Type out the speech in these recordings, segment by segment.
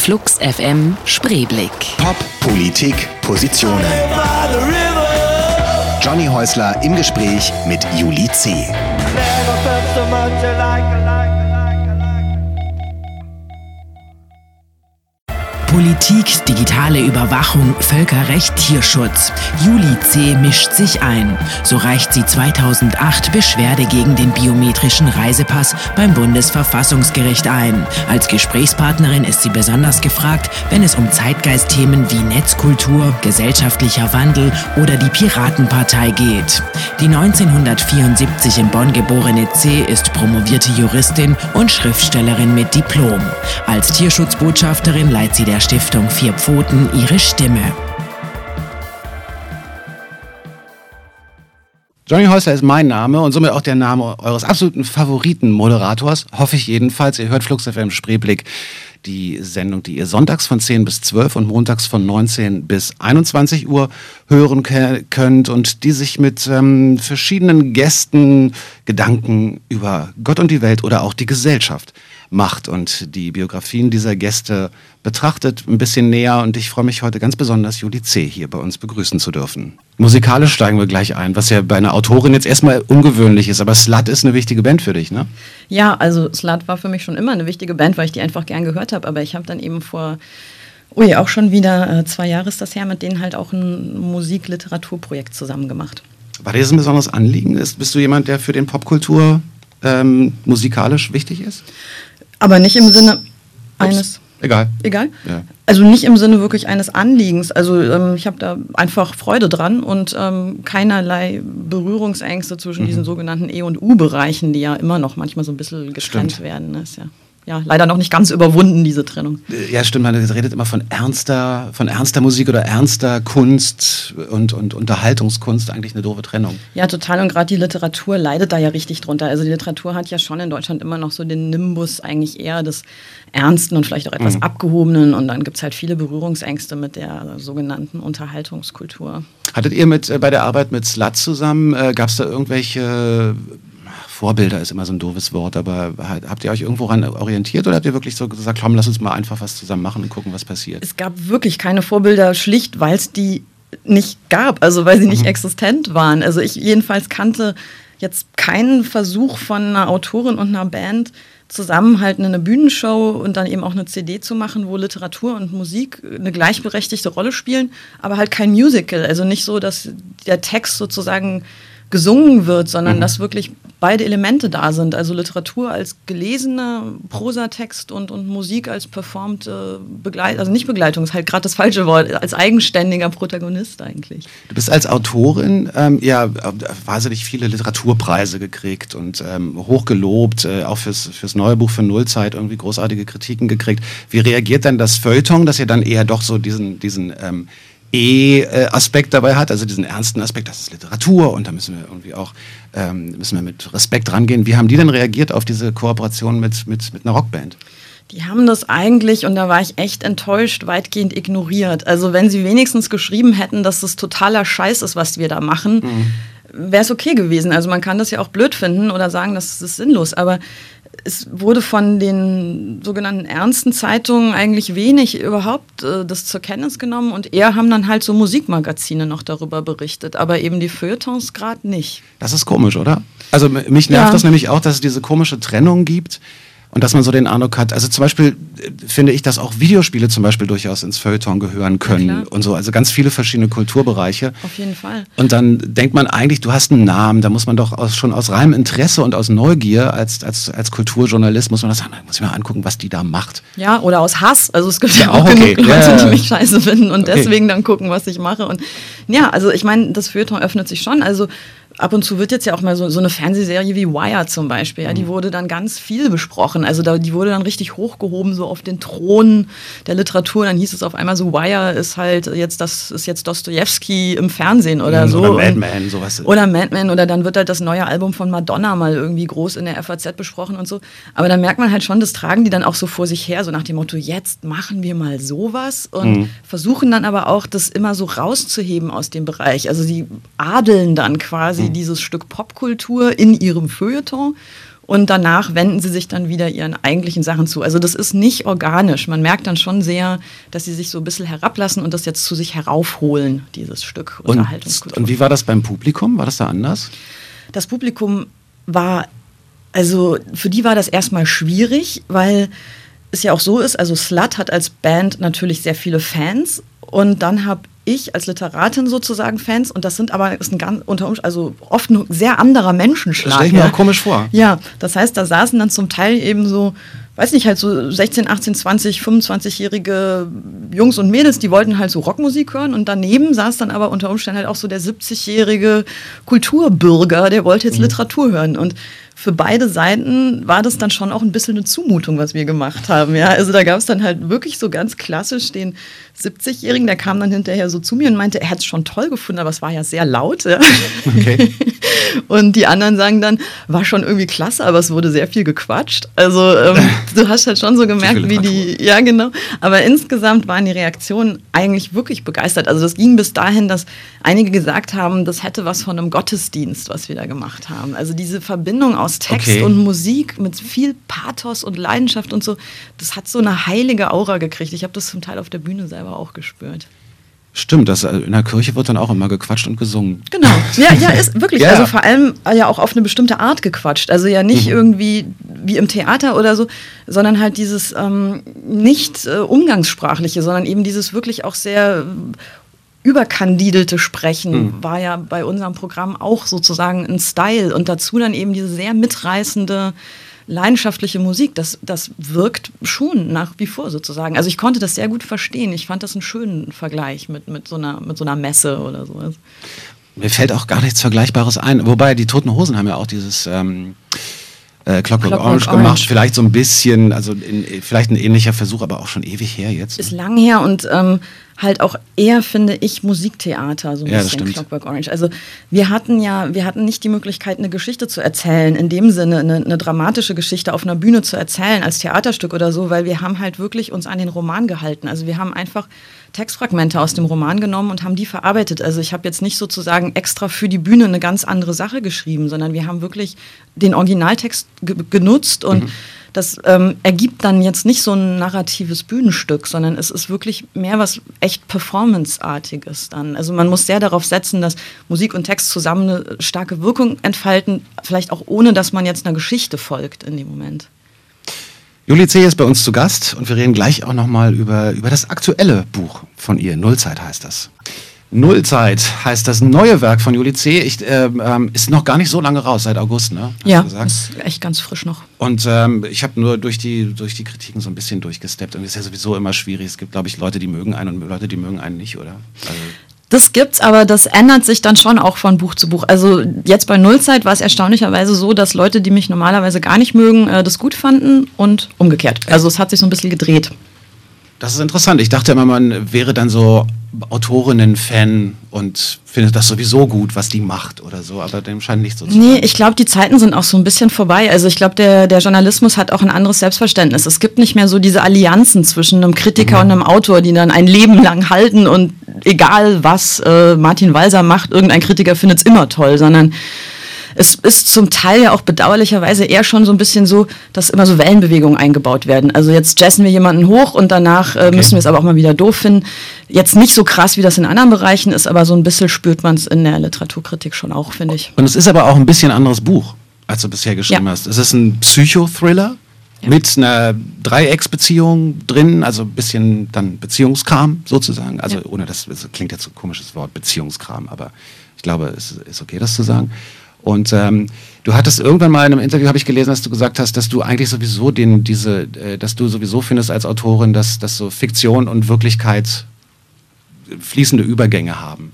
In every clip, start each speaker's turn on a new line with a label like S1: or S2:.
S1: Flux FM Spreeblick.
S2: Pop, Politik, Positionen. Johnny Häusler im Gespräch mit Juli C.
S1: Politik, digitale Überwachung, Völkerrecht, Tierschutz. Juli C. mischt sich ein. So reicht sie 2008 Beschwerde gegen den biometrischen Reisepass beim Bundesverfassungsgericht ein. Als Gesprächspartnerin ist sie besonders gefragt, wenn es um Zeitgeistthemen wie Netzkultur, gesellschaftlicher Wandel oder die Piratenpartei geht. Die 1974 in Bonn geborene C. ist promovierte Juristin und Schriftstellerin mit Diplom. Als Tierschutzbotschafterin leiht sie der Stiftung Vier Pfoten ihre Stimme.
S3: Johnny Häusler ist mein Name und somit auch der Name eures absoluten Favoriten-Moderators. Hoffe ich jedenfalls. Ihr hört Flux FM Spreeblick, die Sendung, die ihr sonntags von 10 bis 12 und montags von 19 bis 21 Uhr hören könnt und die sich mit ähm, verschiedenen Gästen Gedanken über Gott und die Welt oder auch die Gesellschaft macht und die Biografien dieser Gäste betrachtet ein bisschen näher. Und ich freue mich heute ganz besonders, Juli C. hier bei uns begrüßen zu dürfen. Musikalisch steigen wir gleich ein, was ja bei einer Autorin jetzt erstmal ungewöhnlich ist. Aber Slut ist eine wichtige Band für dich, ne?
S4: Ja, also Slut war für mich schon immer eine wichtige Band, weil ich die einfach gern gehört habe. Aber ich habe dann eben vor Ui, auch schon wieder äh, zwei Jahre ist das her, mit denen halt auch ein Musik-Literaturprojekt zusammen gemacht.
S3: War dir das ein besonderes Anliegen? bist du jemand, der für den Popkultur ähm, musikalisch wichtig ist?
S4: Aber nicht im Sinne Ups. eines.
S3: Egal.
S4: Egal? Ja. Also nicht im Sinne wirklich eines Anliegens. Also ähm, ich habe da einfach Freude dran und ähm, keinerlei Berührungsängste zwischen mhm. diesen sogenannten E- und U-Bereichen, die ja immer noch manchmal so ein bisschen getrennt Stimmt. werden. Das ist ja ja, leider noch nicht ganz überwunden, diese Trennung.
S3: Ja, stimmt, man redet immer von ernster, von ernster Musik oder ernster Kunst und, und Unterhaltungskunst, eigentlich eine doofe Trennung.
S4: Ja, total. Und gerade die Literatur leidet da ja richtig drunter. Also die Literatur hat ja schon in Deutschland immer noch so den Nimbus eigentlich eher des Ernsten und vielleicht auch etwas mhm. Abgehobenen. Und dann gibt es halt viele Berührungsängste mit der sogenannten Unterhaltungskultur.
S3: Hattet ihr mit, äh, bei der Arbeit mit Slut zusammen, äh, gab es da irgendwelche Vorbilder ist immer so ein doofes Wort, aber habt ihr euch irgendwo ran orientiert oder habt ihr wirklich so gesagt, komm, lass uns mal einfach was zusammen machen und gucken, was passiert?
S4: Es gab wirklich keine Vorbilder, schlicht, weil es die nicht gab, also weil sie nicht mhm. existent waren. Also ich jedenfalls kannte jetzt keinen Versuch von einer Autorin und einer Band, zusammen halt eine Bühnenshow und dann eben auch eine CD zu machen, wo Literatur und Musik eine gleichberechtigte Rolle spielen, aber halt kein Musical. Also nicht so, dass der Text sozusagen gesungen wird, sondern mhm. dass wirklich beide Elemente da sind. Also Literatur als gelesener Prosatext und, und Musik als performte Begleitung, also nicht Begleitung, ist halt gerade das falsche Wort, als eigenständiger Protagonist eigentlich.
S3: Du bist als Autorin ähm, ja wahnsinnig viele Literaturpreise gekriegt und ähm, hochgelobt, äh, auch fürs, fürs neue Buch für Nullzeit irgendwie großartige Kritiken gekriegt. Wie reagiert denn das Feuilleton, dass ihr dann eher doch so diesen, diesen ähm, E-Aspekt dabei hat, also diesen ernsten Aspekt, das ist Literatur und da müssen wir irgendwie auch ähm, müssen wir mit Respekt rangehen. Wie haben die denn reagiert auf diese Kooperation mit, mit, mit einer Rockband?
S4: Die haben das eigentlich, und da war ich echt enttäuscht, weitgehend ignoriert. Also wenn sie wenigstens geschrieben hätten, dass das totaler Scheiß ist, was wir da machen, mhm. wäre es okay gewesen. Also man kann das ja auch blöd finden oder sagen, das ist sinnlos. Aber es wurde von den sogenannten ernsten Zeitungen eigentlich wenig überhaupt äh, das zur Kenntnis genommen und eher haben dann halt so Musikmagazine noch darüber berichtet, aber eben die Feuilletons gerade nicht.
S3: Das ist komisch, oder? Also mich nervt ja. das nämlich auch, dass es diese komische Trennung gibt und dass man so den Eindruck hat, also zum Beispiel äh, finde ich, dass auch Videospiele zum Beispiel durchaus ins Feuilleton gehören können ja, und so, also ganz viele verschiedene Kulturbereiche.
S4: Auf jeden Fall.
S3: Und dann denkt man eigentlich, du hast einen Namen, da muss man doch aus, schon aus reinem Interesse und aus Neugier als, als, als Kulturjournalist muss man das sagen, muss ich mal angucken, was die da macht.
S4: Ja, oder aus Hass, also es gibt ja, ja auch okay. genug Leute, ja, die mich scheiße finden und okay. deswegen dann gucken, was ich mache und ja, also ich meine, das Feuilleton öffnet sich schon, also ab und zu wird jetzt ja auch mal so, so eine Fernsehserie wie Wire zum Beispiel, ja, die mhm. wurde dann ganz viel besprochen. Also da, die wurde dann richtig hochgehoben, so auf den Thron der Literatur. Dann hieß es auf einmal so, Wire ist halt jetzt, das ist jetzt Dostoevsky im Fernsehen oder mhm, so.
S3: Oder Madman, sowas.
S4: Oder Madman, oder dann wird halt das neue Album von Madonna mal irgendwie groß in der FAZ besprochen und so. Aber da merkt man halt schon, das tragen die dann auch so vor sich her, so nach dem Motto, jetzt machen wir mal sowas und mhm. versuchen dann aber auch, das immer so rauszuheben aus dem Bereich. Also sie adeln dann quasi quasi mhm. dieses Stück Popkultur in ihrem Feuilleton und danach wenden sie sich dann wieder ihren eigentlichen Sachen zu. Also das ist nicht organisch. Man merkt dann schon sehr, dass sie sich so ein bisschen herablassen und das jetzt zu sich heraufholen, dieses Stück
S3: und, und wie war das beim Publikum? War das da anders?
S4: Das Publikum war, also für die war das erstmal schwierig, weil es ja auch so ist, also Slut hat als Band natürlich sehr viele Fans und dann habe ich als Literatin sozusagen Fans und das sind aber ist ein ganz unter also oft ein sehr anderer Menschenschlag. Das
S3: stelle ich mir auch komisch vor.
S4: Ja, das heißt, da saßen dann zum Teil eben so weiß nicht, halt so 16, 18, 20, 25-jährige Jungs und Mädels, die wollten halt so Rockmusik hören und daneben saß dann aber unter Umständen halt auch so der 70-jährige Kulturbürger, der wollte jetzt mhm. Literatur hören und für beide Seiten war das dann schon auch ein bisschen eine Zumutung, was wir gemacht haben. Ja, also da gab es dann halt wirklich so ganz klassisch den 70-Jährigen, der kam dann hinterher so zu mir und meinte, er hätte es schon toll gefunden, aber es war ja sehr laut. Ja. Okay. und die anderen sagen dann, war schon irgendwie klasse, aber es wurde sehr viel gequatscht. Also ähm, du hast halt schon so gemerkt, wie die, ja genau. Aber insgesamt waren die Reaktionen eigentlich wirklich begeistert. Also das ging bis dahin, dass einige gesagt haben, das hätte was von einem Gottesdienst, was wir da gemacht haben. Also diese Verbindung aus aus Text okay. und Musik mit viel Pathos und Leidenschaft und so. Das hat so eine heilige Aura gekriegt. Ich habe das zum Teil auf der Bühne selber auch gespürt.
S3: Stimmt, das, äh, in der Kirche wird dann auch immer gequatscht und gesungen.
S4: Genau, ja, ja, ist wirklich. ja. Also vor allem äh, ja auch auf eine bestimmte Art gequatscht. Also ja nicht mhm. irgendwie wie im Theater oder so, sondern halt dieses ähm, nicht äh, umgangssprachliche, sondern eben dieses wirklich auch sehr überkandidelte Sprechen mhm. war ja bei unserem Programm auch sozusagen ein Style und dazu dann eben diese sehr mitreißende leidenschaftliche Musik, das, das wirkt schon nach wie vor sozusagen. Also ich konnte das sehr gut verstehen. Ich fand das einen schönen Vergleich mit, mit, so, einer, mit so einer Messe oder sowas.
S3: Mir fällt auch gar nichts Vergleichbares ein. Wobei die Toten Hosen haben ja auch dieses ähm, äh, Clockwork, Clockwork Orange, Orange, gemacht. Vielleicht so ein bisschen, also in, vielleicht ein ähnlicher Versuch, aber auch schon ewig her jetzt.
S4: Ist lang her und ähm, halt auch eher, finde ich, Musiktheater, so ein ja, bisschen Clockwork Orange. Also wir hatten ja, wir hatten nicht die Möglichkeit, eine Geschichte zu erzählen, in dem Sinne, eine, eine, dramatische Geschichte auf einer Bühne zu erzählen, als Theaterstück oder so, weil wir haben halt wirklich uns an den Roman gehalten. Also wir haben einfach Textfragmente aus dem Roman genommen und haben die verarbeitet. Also ich habe jetzt nicht sozusagen extra für die Bühne eine ganz andere Sache geschrieben, sondern wir haben wirklich den Originaltext genutzt und mhm das ähm, ergibt dann jetzt nicht so ein narratives Bühnenstück, sondern es ist wirklich mehr was echt Performance-artiges dann. Also man muss sehr darauf setzen, dass Musik und Text zusammen eine starke Wirkung entfalten, vielleicht auch ohne, dass man jetzt einer Geschichte folgt in dem Moment.
S3: Juli C. ist bei uns zu Gast und wir reden gleich auch nochmal über, über das aktuelle Buch von ihr. Nullzeit heißt das. Nullzeit heißt das neue Werk von Juli C. Ich, äh, ähm, ist noch gar nicht so lange raus, seit August, ne?
S4: Hast ja, ist echt ganz frisch noch.
S3: Und ähm, ich habe nur durch die, durch die Kritiken so ein bisschen durchgesteppt. Und es ist ja sowieso immer schwierig. Es gibt, glaube ich, Leute, die mögen einen und Leute, die mögen einen nicht, oder? Also
S4: das gibt's, aber das ändert sich dann schon auch von Buch zu Buch. Also jetzt bei Nullzeit war es erstaunlicherweise so, dass Leute, die mich normalerweise gar nicht mögen, äh, das gut fanden und umgekehrt. Also es hat sich so ein bisschen gedreht.
S3: Das ist interessant. Ich dachte immer, man wäre dann so Autorinnen-Fan und findet das sowieso gut, was die macht oder so, aber dem scheint nicht so
S4: zu sein. Nee, ich glaube, die Zeiten sind auch so ein bisschen vorbei. Also ich glaube, der, der Journalismus hat auch ein anderes Selbstverständnis. Es gibt nicht mehr so diese Allianzen zwischen einem Kritiker mhm. und einem Autor, die dann ein Leben lang halten und egal was äh, Martin Walser macht, irgendein Kritiker findet es immer toll, sondern es ist zum Teil ja auch bedauerlicherweise eher schon so ein bisschen so, dass immer so Wellenbewegungen eingebaut werden. Also jetzt jazzen wir jemanden hoch und danach äh, okay. müssen wir es aber auch mal wieder doof finden. Jetzt nicht so krass, wie das in anderen Bereichen ist, aber so ein bisschen spürt man es in der Literaturkritik schon auch, finde ich.
S3: Und es ist aber auch ein bisschen anderes Buch, als du bisher geschrieben ja. hast. Es ist ein Psychothriller. Ja. mit einer Dreiecksbeziehung drin, also ein bisschen dann Beziehungskram sozusagen. Also ja. ohne das, das, klingt jetzt so ein komisches Wort, Beziehungskram, aber ich glaube, es ist okay, das zu sagen. Und ähm, du hattest irgendwann mal in einem Interview, habe ich gelesen, dass du gesagt hast, dass du eigentlich sowieso den, diese, äh, dass du sowieso findest als Autorin, dass, dass so Fiktion und Wirklichkeit fließende Übergänge haben.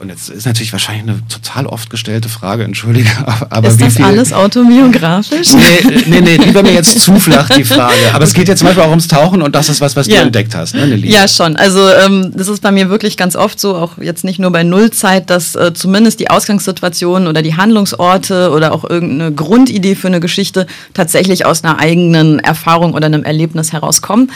S3: Und jetzt ist natürlich wahrscheinlich eine total oft gestellte Frage, entschuldige,
S4: aber ist wie das viel, alles autobiografisch?
S3: Nee, nee, nee, die wäre mir jetzt zu flach, die Frage. Aber es geht jetzt zum Beispiel auch ums Tauchen und das ist was, was ja. du entdeckt hast, ne,
S4: Nelly? Ja, schon. Also ähm, das ist bei mir wirklich ganz oft so, auch jetzt nicht nur bei Nullzeit, dass äh, zumindest die Ausgangssituation oder die Handlungsorte oder auch irgendeine Grundidee für eine Geschichte tatsächlich aus einer eigenen Erfahrung oder einem Erlebnis herauskommen.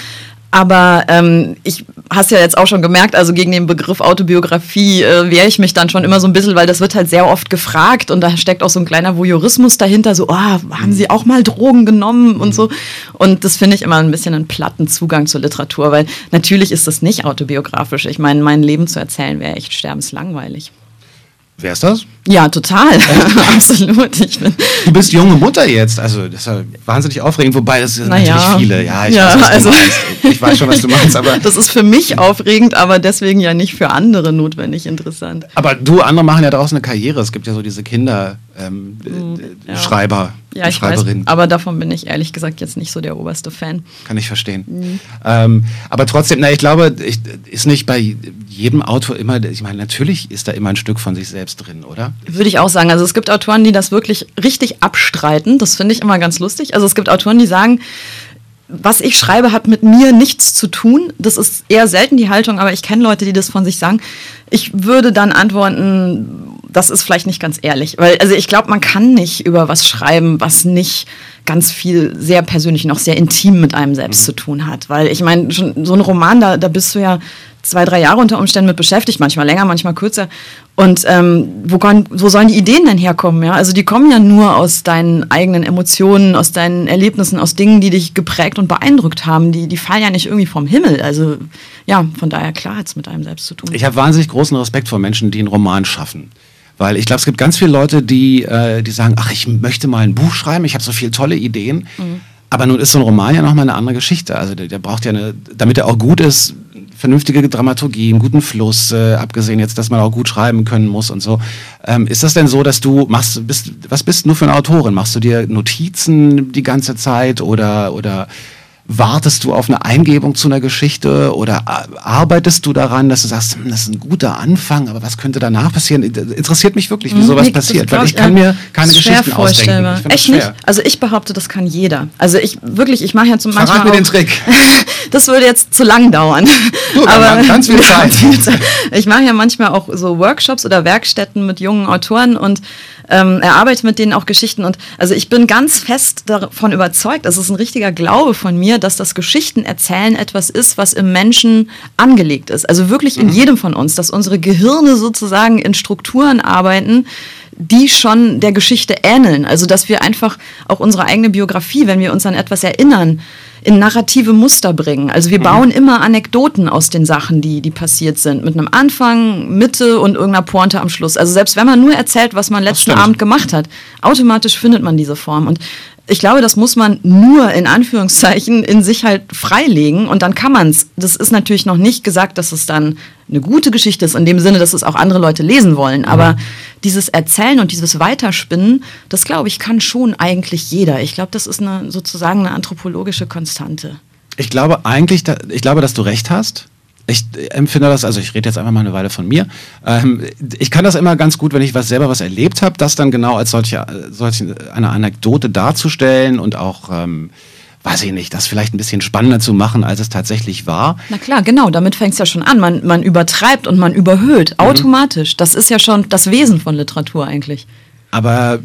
S4: Aber ähm, ich hast ja jetzt auch schon gemerkt, also gegen den Begriff Autobiografie äh, wehre ich mich dann schon immer so ein bisschen, weil das wird halt sehr oft gefragt und da steckt auch so ein kleiner Voyeurismus dahinter, so, oh, haben Sie auch mal Drogen genommen und so. Und das finde ich immer ein bisschen einen platten Zugang zur Literatur, weil natürlich ist das nicht autobiografisch. Ich meine, mein Leben zu erzählen wäre echt sterbenslangweilig.
S3: Wer ist das?
S4: Ja, total. Absolut.
S3: Ich bin du bist junge Mutter jetzt. Also das ist ja wahnsinnig aufregend, wobei das sind
S4: naja.
S3: natürlich viele. Ja, ich,
S4: ja,
S3: weiß,
S4: also
S3: ich weiß schon, was du meinst. Aber
S4: das ist für mich aufregend, aber deswegen ja nicht für andere notwendig interessant.
S3: Aber du, andere machen ja draußen eine Karriere. Es gibt ja so diese Kinder ähm, hm, ja. Schreiber,
S4: ja, ich weiß, aber davon bin ich ehrlich gesagt jetzt nicht so der oberste Fan.
S3: Kann ich verstehen. Mhm. Ähm, aber trotzdem, na, ich glaube, ich, ist nicht bei jedem Autor immer, ich meine, natürlich ist da immer ein Stück von sich selbst drin, oder?
S4: Würde ich auch sagen. Also es gibt Autoren, die das wirklich richtig abstreiten. Das finde ich immer ganz lustig. Also es gibt Autoren, die sagen, was ich schreibe, hat mit mir nichts zu tun. Das ist eher selten die Haltung, aber ich kenne Leute, die das von sich sagen. Ich würde dann antworten, das ist vielleicht nicht ganz ehrlich. Weil, also ich glaube, man kann nicht über was schreiben, was nicht ganz viel sehr persönlich noch sehr intim mit einem selbst mhm. zu tun hat. Weil ich meine, schon so ein Roman, da, da bist du ja zwei, drei Jahre unter Umständen mit beschäftigt, manchmal länger, manchmal kürzer. Und ähm, wo, wo sollen die Ideen denn herkommen? Ja? Also die kommen ja nur aus deinen eigenen Emotionen, aus deinen Erlebnissen, aus Dingen, die dich geprägt und beeindruckt haben. Die, die fallen ja nicht irgendwie vom Himmel. Also ja, von daher klar hat es mit einem selbst zu tun.
S3: Ich habe wahnsinnig großen Respekt vor Menschen, die einen Roman schaffen. Weil ich glaube, es gibt ganz viele Leute, die, äh, die sagen, ach, ich möchte mal ein Buch schreiben, ich habe so viele tolle Ideen. Mhm. Aber nun ist so ein Roman ja nochmal eine andere Geschichte. Also der, der braucht ja eine, damit er auch gut ist, vernünftige Dramaturgie, einen guten Fluss, äh, abgesehen jetzt, dass man auch gut schreiben können muss und so. Ähm, ist das denn so, dass du machst, bist, was bist du für eine Autorin? Machst du dir Notizen die ganze Zeit oder, oder wartest du auf eine Eingebung zu einer Geschichte oder arbeitest du daran, dass du sagst, hm, das ist ein guter Anfang, aber was könnte danach passieren? Interessiert mich wirklich, wie hm, sowas passiert, weil ich kann mir keine Geschichten ausdenken.
S4: Ich Echt nicht? Also ich behaupte, das kann jeder. Also ich wirklich, ich mache ja zum
S3: Beispiel. Verrat mir den Trick.
S4: das würde jetzt zu lang dauern.
S3: Du, aber ganz viel Zeit.
S4: Ich mache ja manchmal auch so Workshops oder Werkstätten mit jungen Autoren und ähm, erarbeite mit denen auch Geschichten. Und also ich bin ganz fest davon überzeugt, das ist ein richtiger Glaube von mir, dass das Geschichtenerzählen etwas ist, was im Menschen angelegt ist. Also wirklich in mhm. jedem von uns, dass unsere Gehirne sozusagen in Strukturen arbeiten, die schon der Geschichte ähneln. Also dass wir einfach auch unsere eigene Biografie, wenn wir uns an etwas erinnern, in narrative Muster bringen. Also wir mhm. bauen immer Anekdoten aus den Sachen, die, die passiert sind. Mit einem Anfang, Mitte und irgendeiner Pointe am Schluss. Also selbst wenn man nur erzählt, was man letzten Abend gemacht hat, automatisch findet man diese Form. Und ich glaube, das muss man nur in Anführungszeichen in sich halt freilegen und dann kann man es. Das ist natürlich noch nicht gesagt, dass es dann eine gute Geschichte ist, in dem Sinne, dass es auch andere Leute lesen wollen. Aber mhm. dieses Erzählen und dieses Weiterspinnen, das glaube ich, kann schon eigentlich jeder. Ich glaube, das ist eine, sozusagen eine anthropologische Konstante.
S3: Ich glaube eigentlich, ich glaube, dass du recht hast ich empfinde das, also ich rede jetzt einfach mal eine Weile von mir. Ähm, ich kann das immer ganz gut, wenn ich was selber was erlebt habe, das dann genau als solche, solche eine Anekdote darzustellen und auch ähm, weiß ich nicht, das vielleicht ein bisschen spannender zu machen, als es tatsächlich war.
S4: Na klar, genau, damit fängt es ja schon an. Man, man übertreibt und man überhöht mhm. automatisch. Das ist ja schon das Wesen von Literatur eigentlich.
S3: Aber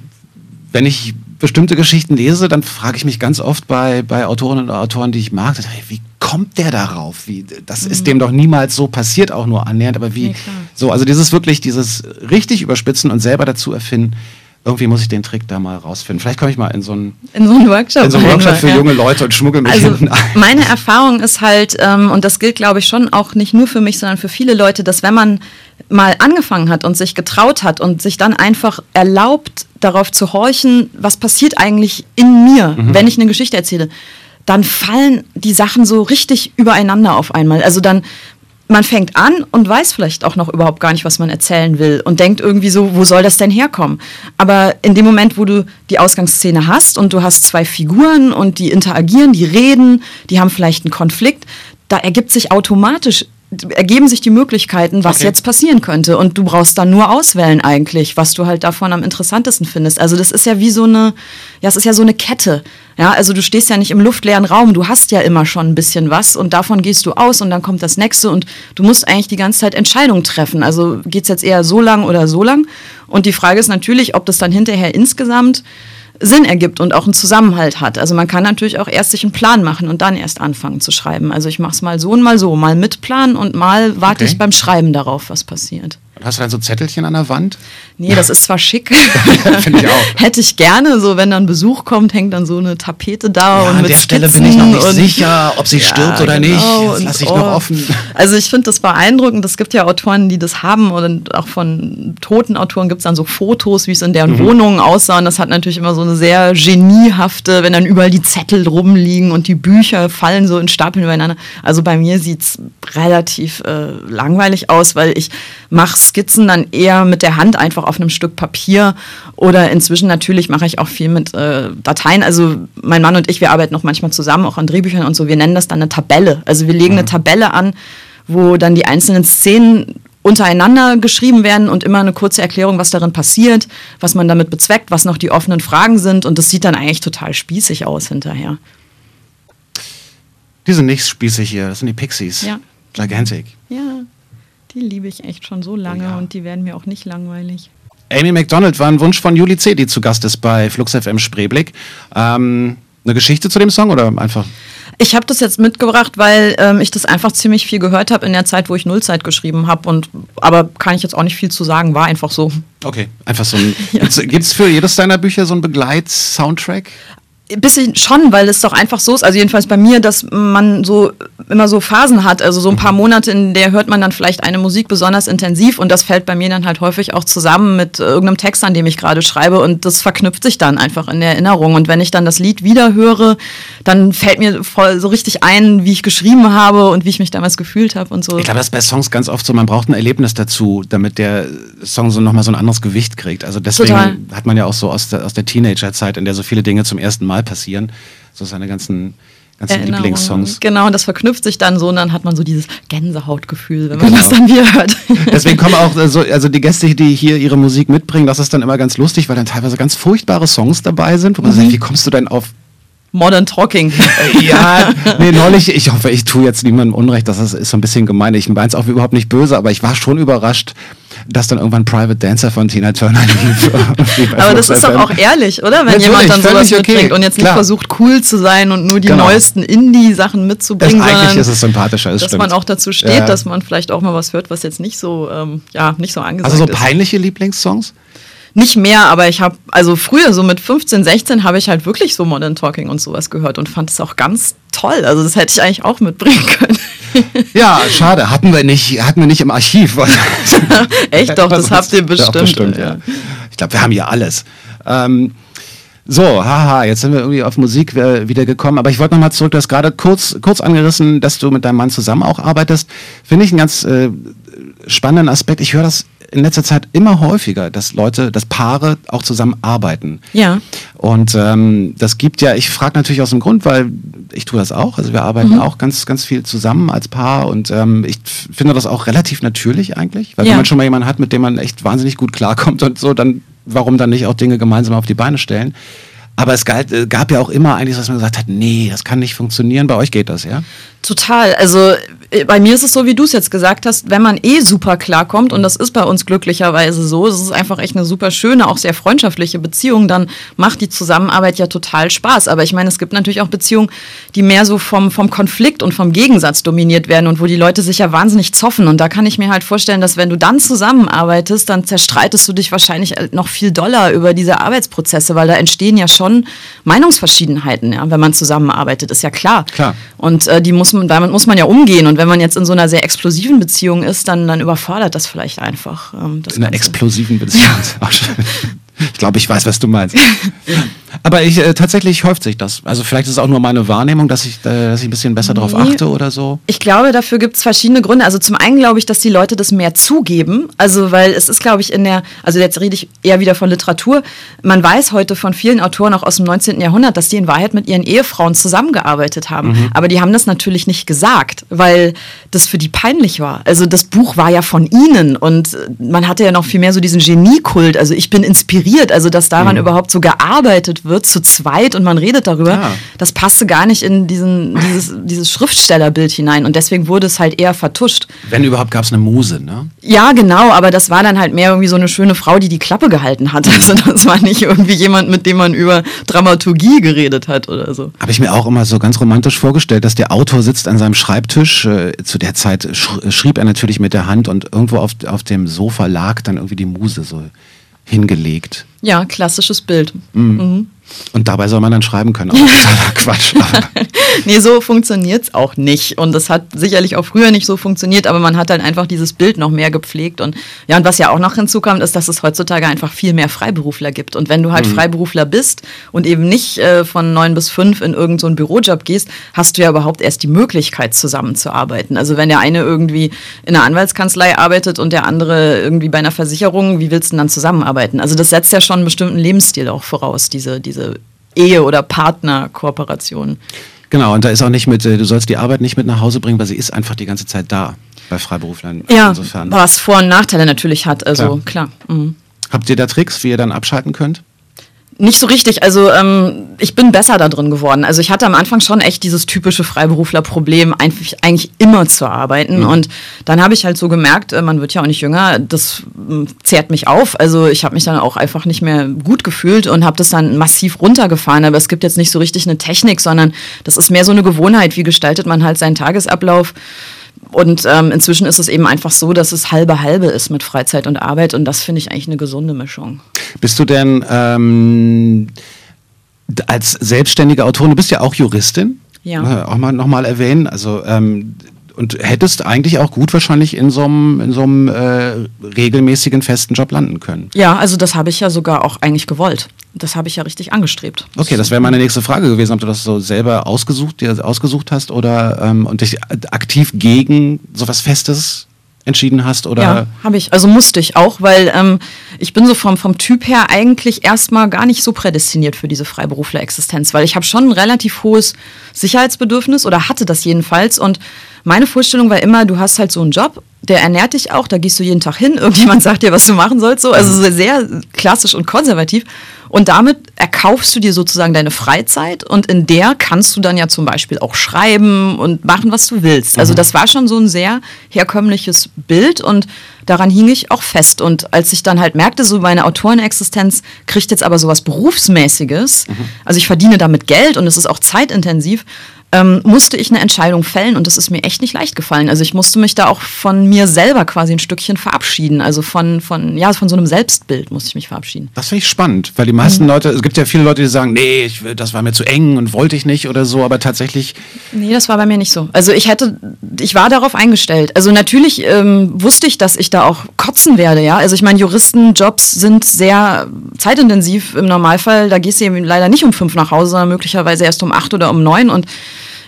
S3: wenn ich bestimmte Geschichten lese, dann frage ich mich ganz oft bei, bei Autorinnen und Autoren, die ich mag, wie kommt der darauf? Wie, das mhm. ist dem doch niemals so passiert, auch nur annähernd, aber wie, nee, so, also dieses wirklich, dieses richtig überspitzen und selber dazu erfinden, irgendwie muss ich den Trick da mal rausfinden. Vielleicht komme ich mal in so einen,
S4: in so einen Workshop,
S3: in so einen Workshop für ja. junge Leute und schmuggle mich
S4: also hinten ein. Meine Erfahrung ist halt, ähm, und das gilt glaube ich schon auch nicht nur für mich, sondern für viele Leute, dass wenn man mal angefangen hat und sich getraut hat und sich dann einfach erlaubt, darauf zu horchen, was passiert eigentlich in mir, mhm. wenn ich eine Geschichte erzähle, dann fallen die Sachen so richtig übereinander auf einmal. Also dann, man fängt an und weiß vielleicht auch noch überhaupt gar nicht, was man erzählen will und denkt irgendwie so, wo soll das denn herkommen? Aber in dem Moment, wo du die Ausgangsszene hast und du hast zwei Figuren und die interagieren, die reden, die haben vielleicht einen Konflikt, da ergibt sich automatisch ergeben sich die Möglichkeiten, was okay. jetzt passieren könnte. Und du brauchst dann nur auswählen eigentlich, was du halt davon am interessantesten findest. Also das ist ja wie so eine, ja, es ist ja so eine Kette. Ja, also du stehst ja nicht im luftleeren Raum, du hast ja immer schon ein bisschen was und davon gehst du aus und dann kommt das nächste und du musst eigentlich die ganze Zeit Entscheidungen treffen. Also geht es jetzt eher so lang oder so lang? Und die Frage ist natürlich, ob das dann hinterher insgesamt Sinn ergibt und auch einen Zusammenhalt hat. Also man kann natürlich auch erst sich einen Plan machen und dann erst anfangen zu schreiben. Also ich mache es mal so und mal so, mal mit Plan und mal warte
S3: Okay.
S4: ich beim Schreiben darauf, was passiert.
S3: Hast du dann so Zettelchen an der Wand?
S4: Nee, das ist zwar schick.
S3: Finde ich auch.
S4: Hätte ich gerne, so wenn dann Besuch kommt, hängt dann so eine Tapete da
S3: Ja,
S4: und
S3: an
S4: mit
S3: der Stelle
S4: Skizzen
S3: bin ich noch nicht sicher, ob sie stirbt oder nicht. Das lasse ich
S4: oh.
S3: noch offen.
S4: Also ich finde das beeindruckend. Es gibt ja Autoren, die das haben und auch von toten Autoren gibt es dann so Fotos, wie es in deren
S3: Mhm.
S4: Wohnungen aussah. Und das hat natürlich immer so eine sehr geniehafte, wenn dann überall die Zettel rumliegen und die Bücher fallen so in Stapeln übereinander. Also bei mir sieht es relativ äh, langweilig aus, weil ich mache Skizzen dann eher mit der Hand einfach auf einem Stück Papier oder inzwischen natürlich mache ich auch viel mit äh, Dateien. Also mein Mann und ich, wir arbeiten noch manchmal zusammen, auch an Drehbüchern und so. Wir nennen das dann eine Tabelle. Also wir legen eine Tabelle an, wo dann die einzelnen Szenen untereinander geschrieben werden und immer eine kurze Erklärung, was darin passiert, was man damit bezweckt, was noch die offenen Fragen sind. Und das sieht dann eigentlich total spießig aus hinterher.
S3: Die sind nicht spießig hier, das sind die Pixies.
S4: Ja.
S3: Gigantic.
S4: Ja, die liebe ich echt schon so lange
S3: Ja.
S4: und die werden mir auch nicht langweilig.
S3: Amy McDonald war ein Wunsch von Juli C., die zu Gast ist bei Flux FM Spreeblick. Ähm, eine Geschichte zu dem Song oder einfach?
S4: Ich habe das jetzt mitgebracht, weil ähm, ich das einfach ziemlich viel gehört habe in der Zeit, wo ich Nullzeit geschrieben habe. Und aber kann ich jetzt auch nicht viel zu sagen, war einfach so.
S3: Okay, einfach so ein. Gibt es für jedes deiner Bücher so einen Begleit-Soundtrack?
S4: Ein bisschen schon, weil es doch einfach so ist, also jedenfalls bei mir, dass man so immer so Phasen hat, also so ein paar Monate, in der hört man dann vielleicht eine Musik besonders intensiv und das fällt bei mir dann halt häufig auch zusammen mit äh, irgendeinem Text, an dem ich gerade schreibe und das verknüpft sich dann einfach in der Erinnerung und wenn ich dann das Lied wieder höre, dann fällt mir voll so richtig ein, wie ich geschrieben habe und wie ich mich damals gefühlt habe und so.
S3: Ich glaube, das ist bei Songs ganz oft so, man braucht ein Erlebnis dazu, damit der Song so nochmal so ein anderes Gewicht kriegt. Also deswegen
S4: Total.
S3: hat man ja auch so aus der, aus der Teenagerzeit, in der so viele Dinge zum ersten Mal passieren, so seine ganzen, ganzen. Lieblingssongs.
S4: Genau, und das verknüpft sich dann so und dann hat man so dieses Gänsehautgefühl, wenn man
S3: Genau.
S4: das dann wieder hört.
S3: Deswegen kommen auch äh, so, also die Gäste, die hier ihre Musik mitbringen, das ist dann immer ganz lustig, weil dann teilweise ganz furchtbare Songs dabei sind, wo man
S4: Mhm.
S3: sagt, wie kommst du denn auf
S4: Modern Talking.
S3: Äh, Ja, nee, neulich, ich hoffe, ich tue jetzt niemandem Unrecht, das ist, ist so ein bisschen gemein. Ich meine es auch überhaupt nicht böse, aber ich war schon überrascht, dass dann irgendwann Private Dancer von Tina Turner lief.
S4: Aber das ist doch auch ehrlich, oder? Wenn
S3: Natürlich,
S4: jemand dann sowas
S3: okay,
S4: mitbringt und jetzt nicht
S3: klar.
S4: versucht, cool zu sein und nur die
S3: Genau.
S4: neuesten Indie-Sachen
S3: Das,
S4: mitzubringen,
S3: eigentlich
S4: sondern
S3: ist es sympathischer, das
S4: dass
S3: stimmt.
S4: man auch dazu steht,
S3: Ja.
S4: dass man vielleicht auch mal was hört, was jetzt nicht so, ähm, ja, nicht so angesagt
S3: Also so
S4: ist.
S3: peinliche Lieblingssongs?
S4: Nicht mehr, aber ich habe, also früher, so mit 15, 16, habe ich halt wirklich so Modern Talking und sowas gehört und fand es auch ganz toll. Also das hätte ich eigentlich auch mitbringen können.
S3: Ja, schade, hatten wir nicht, hatten wir nicht im Archiv.
S4: Echt doch, das habt ihr
S3: Ja,
S4: bestimmt.
S3: bestimmt ja. Ich glaube, wir haben hier alles. Ähm, so, haha, jetzt sind wir irgendwie auf Musik äh, wieder gekommen, aber ich wollte nochmal zurück, du hast gerade kurz, kurz angerissen, dass du mit deinem Mann zusammen auch arbeitest. Finde ich einen ganz äh, spannenden Aspekt. Ich höre das in letzter Zeit immer häufiger, dass Leute, dass Paare auch zusammen arbeiten.
S4: Ja.
S3: Und ähm, das gibt ja, ich frage natürlich aus dem Grund, weil ich tue das auch. Also wir arbeiten auch ganz, ganz viel zusammen als Paar und ähm, ich finde das auch relativ natürlich eigentlich, weil
S4: Ja.
S3: wenn man schon mal jemanden hat, mit dem man echt wahnsinnig gut klarkommt und so, dann warum dann nicht auch Dinge gemeinsam auf die Beine stellen? Aber es galt, gab ja auch immer eigentlich, dass man gesagt hat, nee, das kann nicht funktionieren. Bei euch geht das, ja?
S4: Total. Also bei mir ist es so, wie du es jetzt gesagt hast, wenn man eh super klarkommt, und das ist bei uns glücklicherweise so, es ist einfach echt eine super schöne, auch sehr freundschaftliche Beziehung, dann macht die Zusammenarbeit ja total Spaß. Aber ich meine, es gibt natürlich auch Beziehungen, die mehr so vom, vom Konflikt und vom Gegensatz dominiert werden und wo die Leute sich ja wahnsinnig zoffen. Und da kann ich mir halt vorstellen, dass wenn du dann zusammenarbeitest, dann zerstreitest du dich wahrscheinlich äh, noch viel doller über diese Arbeitsprozesse, weil da entstehen ja schon Meinungsverschiedenheiten, ja, wenn man zusammenarbeitet, ist ja klar.
S3: Klar.
S4: Und äh, die muss man, damit muss man ja umgehen. Und wenn man jetzt in so einer sehr explosiven Beziehung ist, dann, dann überfordert das vielleicht einfach. Ähm, das
S3: In einer
S4: Ganze.
S3: explosiven Beziehung. Schön. Ich glaube, ich weiß, was du meinst. Aber ich, äh, tatsächlich häuft sich das. Also vielleicht ist es auch nur meine Wahrnehmung, dass ich, äh, dass ich ein bisschen besser darauf
S4: Nee.
S3: achte oder so.
S4: Ich glaube, dafür gibt es verschiedene Gründe. Also zum einen glaube ich, dass die Leute das mehr zugeben. Also weil es ist, glaube ich, in der, also jetzt rede ich eher wieder von Literatur. Man weiß heute von vielen Autoren auch aus dem 19. Jahrhundert, dass die in Wahrheit mit ihren Ehefrauen zusammengearbeitet haben. Aber die haben das natürlich nicht gesagt, weil das für die peinlich war. Also das Buch war ja von ihnen und äh, man hatte ja noch viel mehr so diesen Geniekult. Also ich bin inspiriert. Also, dass daran mhm. überhaupt so gearbeitet wird, zu zweit und man redet darüber, ja. das passte gar nicht in diesen, dieses, dieses Schriftstellerbild hinein. Und deswegen wurde es halt eher vertuscht.
S3: Wenn überhaupt gab es eine Muse, ne?
S4: Ja, genau, aber das war dann halt mehr irgendwie so eine schöne Frau, die die Klappe gehalten hat. Also, das war nicht irgendwie jemand, mit dem man über Dramaturgie geredet hat oder so.
S3: Habe ich mir auch immer so ganz romantisch vorgestellt, dass der Autor sitzt an seinem Schreibtisch. Äh, zu der Zeit schrieb er natürlich mit der Hand und irgendwo auf, auf dem Sofa lag dann irgendwie die Muse so hingelegt.
S4: Ja, klassisches Bild.
S3: Mhm. Mhm. Und dabei soll man dann schreiben können. Auch Quatsch.
S4: nee, so funktioniert es auch nicht. Und das hat sicherlich auch früher nicht so funktioniert, aber man hat dann einfach dieses Bild noch mehr gepflegt. Und ja, und was ja auch noch hinzukommt, ist, dass es heutzutage einfach viel mehr Freiberufler gibt. Und wenn du halt mhm. Freiberufler bist und eben nicht äh, von neun bis fünf in irgendeinen so Bürojob gehst, hast du ja überhaupt erst die Möglichkeit, zusammenzuarbeiten. Also wenn der eine irgendwie in einer Anwaltskanzlei arbeitet und der andere irgendwie bei einer Versicherung, wie willst du denn dann zusammenarbeiten? Also das setzt ja schon einen bestimmten Lebensstil auch voraus, diese, diese diese Ehe- oder Partnerkooperation.
S3: Genau, und da ist auch nicht mit, äh, du sollst die Arbeit nicht mit nach Hause bringen, weil sie ist einfach die ganze Zeit da bei Freiberuflern.
S4: Ja, insofern. was Vor- und Nachteile natürlich hat, also klar. klar. Mhm.
S3: Habt ihr da Tricks, wie ihr dann abschalten könnt?
S4: Nicht so richtig. Also ähm, ich bin besser da drin geworden. Also ich hatte am Anfang schon echt dieses typische Freiberuflerproblem, eigentlich, eigentlich immer zu arbeiten. Mhm. Und dann habe ich halt so gemerkt, äh, man wird ja auch nicht jünger, das äh, zehrt mich auf. Also ich habe mich dann auch einfach nicht mehr gut gefühlt und habe das dann massiv runtergefahren. Aber es gibt jetzt nicht so richtig eine Technik, sondern das ist mehr so eine Gewohnheit. Wie gestaltet man halt seinen Tagesablauf? Und ähm, inzwischen ist es eben einfach so, dass es halbe halbe ist mit Freizeit und Arbeit und das finde ich eigentlich eine gesunde Mischung.
S3: Bist du denn ähm, als selbstständige Autorin, du bist ja auch Juristin,
S4: ja.
S3: Äh, auch mal nochmal erwähnen, also ähm, und hättest eigentlich auch gut wahrscheinlich in so einem, in so einem äh, regelmäßigen festen Job landen können.
S4: Ja, also das habe ich ja sogar auch eigentlich gewollt. Das habe ich ja richtig angestrebt.
S3: Okay, das wäre meine nächste Frage gewesen, ob du das so selber ausgesucht, dir ausgesucht hast oder ähm, und dich aktiv gegen sowas Festes entschieden hast oder?
S4: Ja, habe ich. Also musste ich auch, weil ähm, ich bin so vom, vom Typ her eigentlich erstmal gar nicht so prädestiniert für diese Freiberufler-Existenz, weil ich habe schon ein relativ hohes Sicherheitsbedürfnis oder hatte das jedenfalls und meine Vorstellung war immer, du hast halt so einen Job, der ernährt dich auch, da gehst du jeden Tag hin, irgendjemand sagt dir, was du machen sollst, so, also so sehr klassisch und konservativ. Und damit erkaufst du dir sozusagen deine Freizeit und in der kannst du dann ja zum Beispiel auch schreiben und machen, was du willst. Also mhm. das war schon so ein sehr herkömmliches Bild und daran hing ich auch fest. Und als ich dann halt merkte, so meine Autorenexistenz kriegt jetzt aber sowas Berufsmäßiges, mhm. also ich verdiene damit Geld und es ist auch zeitintensiv, ähm, musste ich eine Entscheidung fällen und das ist mir echt nicht leicht gefallen. Also ich musste mich da auch von mir selber quasi ein Stückchen verabschieden. Also von, von, ja, von so einem Selbstbild musste ich mich verabschieden.
S3: Das finde ich spannend, weil die meisten mhm. Leute, es gibt ja viele Leute, die sagen, nee, ich, das war mir zu eng und wollte ich nicht oder so, aber tatsächlich.
S4: Nee, das war bei mir nicht so. Also ich hätte, ich war darauf eingestellt. Also natürlich ähm, wusste ich, dass ich da auch kotzen werde, ja. Also ich meine, Juristenjobs sind sehr zeitintensiv im Normalfall. Da gehst du eben leider nicht um fünf nach Hause, sondern möglicherweise erst um acht oder um neun und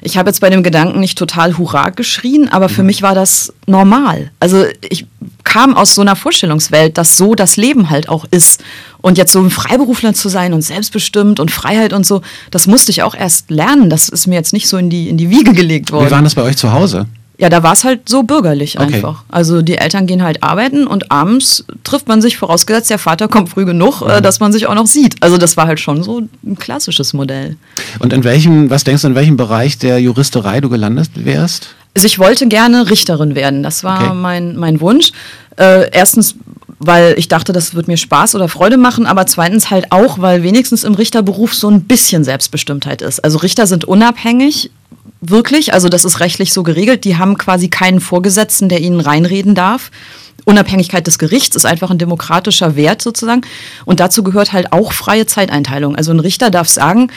S4: ich habe jetzt bei dem Gedanken nicht total Hurra geschrien, aber für mhm. mich war das normal. Also ich kam aus so einer Vorstellungswelt, dass so das Leben halt auch ist. Und jetzt so ein Freiberufler zu sein und selbstbestimmt und Freiheit und so, das musste ich auch erst lernen. Das ist mir jetzt nicht so in die, in die Wiege gelegt worden.
S3: Wie war das bei euch zu Hause?
S4: Ja, da war es halt so bürgerlich okay. einfach. Also die Eltern gehen halt arbeiten und abends trifft man sich, vorausgesetzt der Vater kommt früh genug, äh, mhm. dass man sich auch noch sieht. Also das war halt schon so ein klassisches Modell.
S3: Und in welchem, was denkst du, in welchem Bereich der Juristerei du gelandet wärst?
S4: Also ich wollte gerne Richterin werden. Das war okay. mein, mein Wunsch. Äh, erstens, weil ich dachte, das wird mir Spaß oder Freude machen, aber zweitens halt auch, weil wenigstens im Richterberuf so ein bisschen Selbstbestimmtheit ist. Also Richter sind unabhängig, wirklich. Also das ist rechtlich so geregelt. Die haben quasi keinen Vorgesetzten, der ihnen reinreden darf. Unabhängigkeit des Gerichts ist einfach ein demokratischer Wert sozusagen. Und dazu gehört halt auch freie Zeiteinteilung. Also ein Richter darf sagen,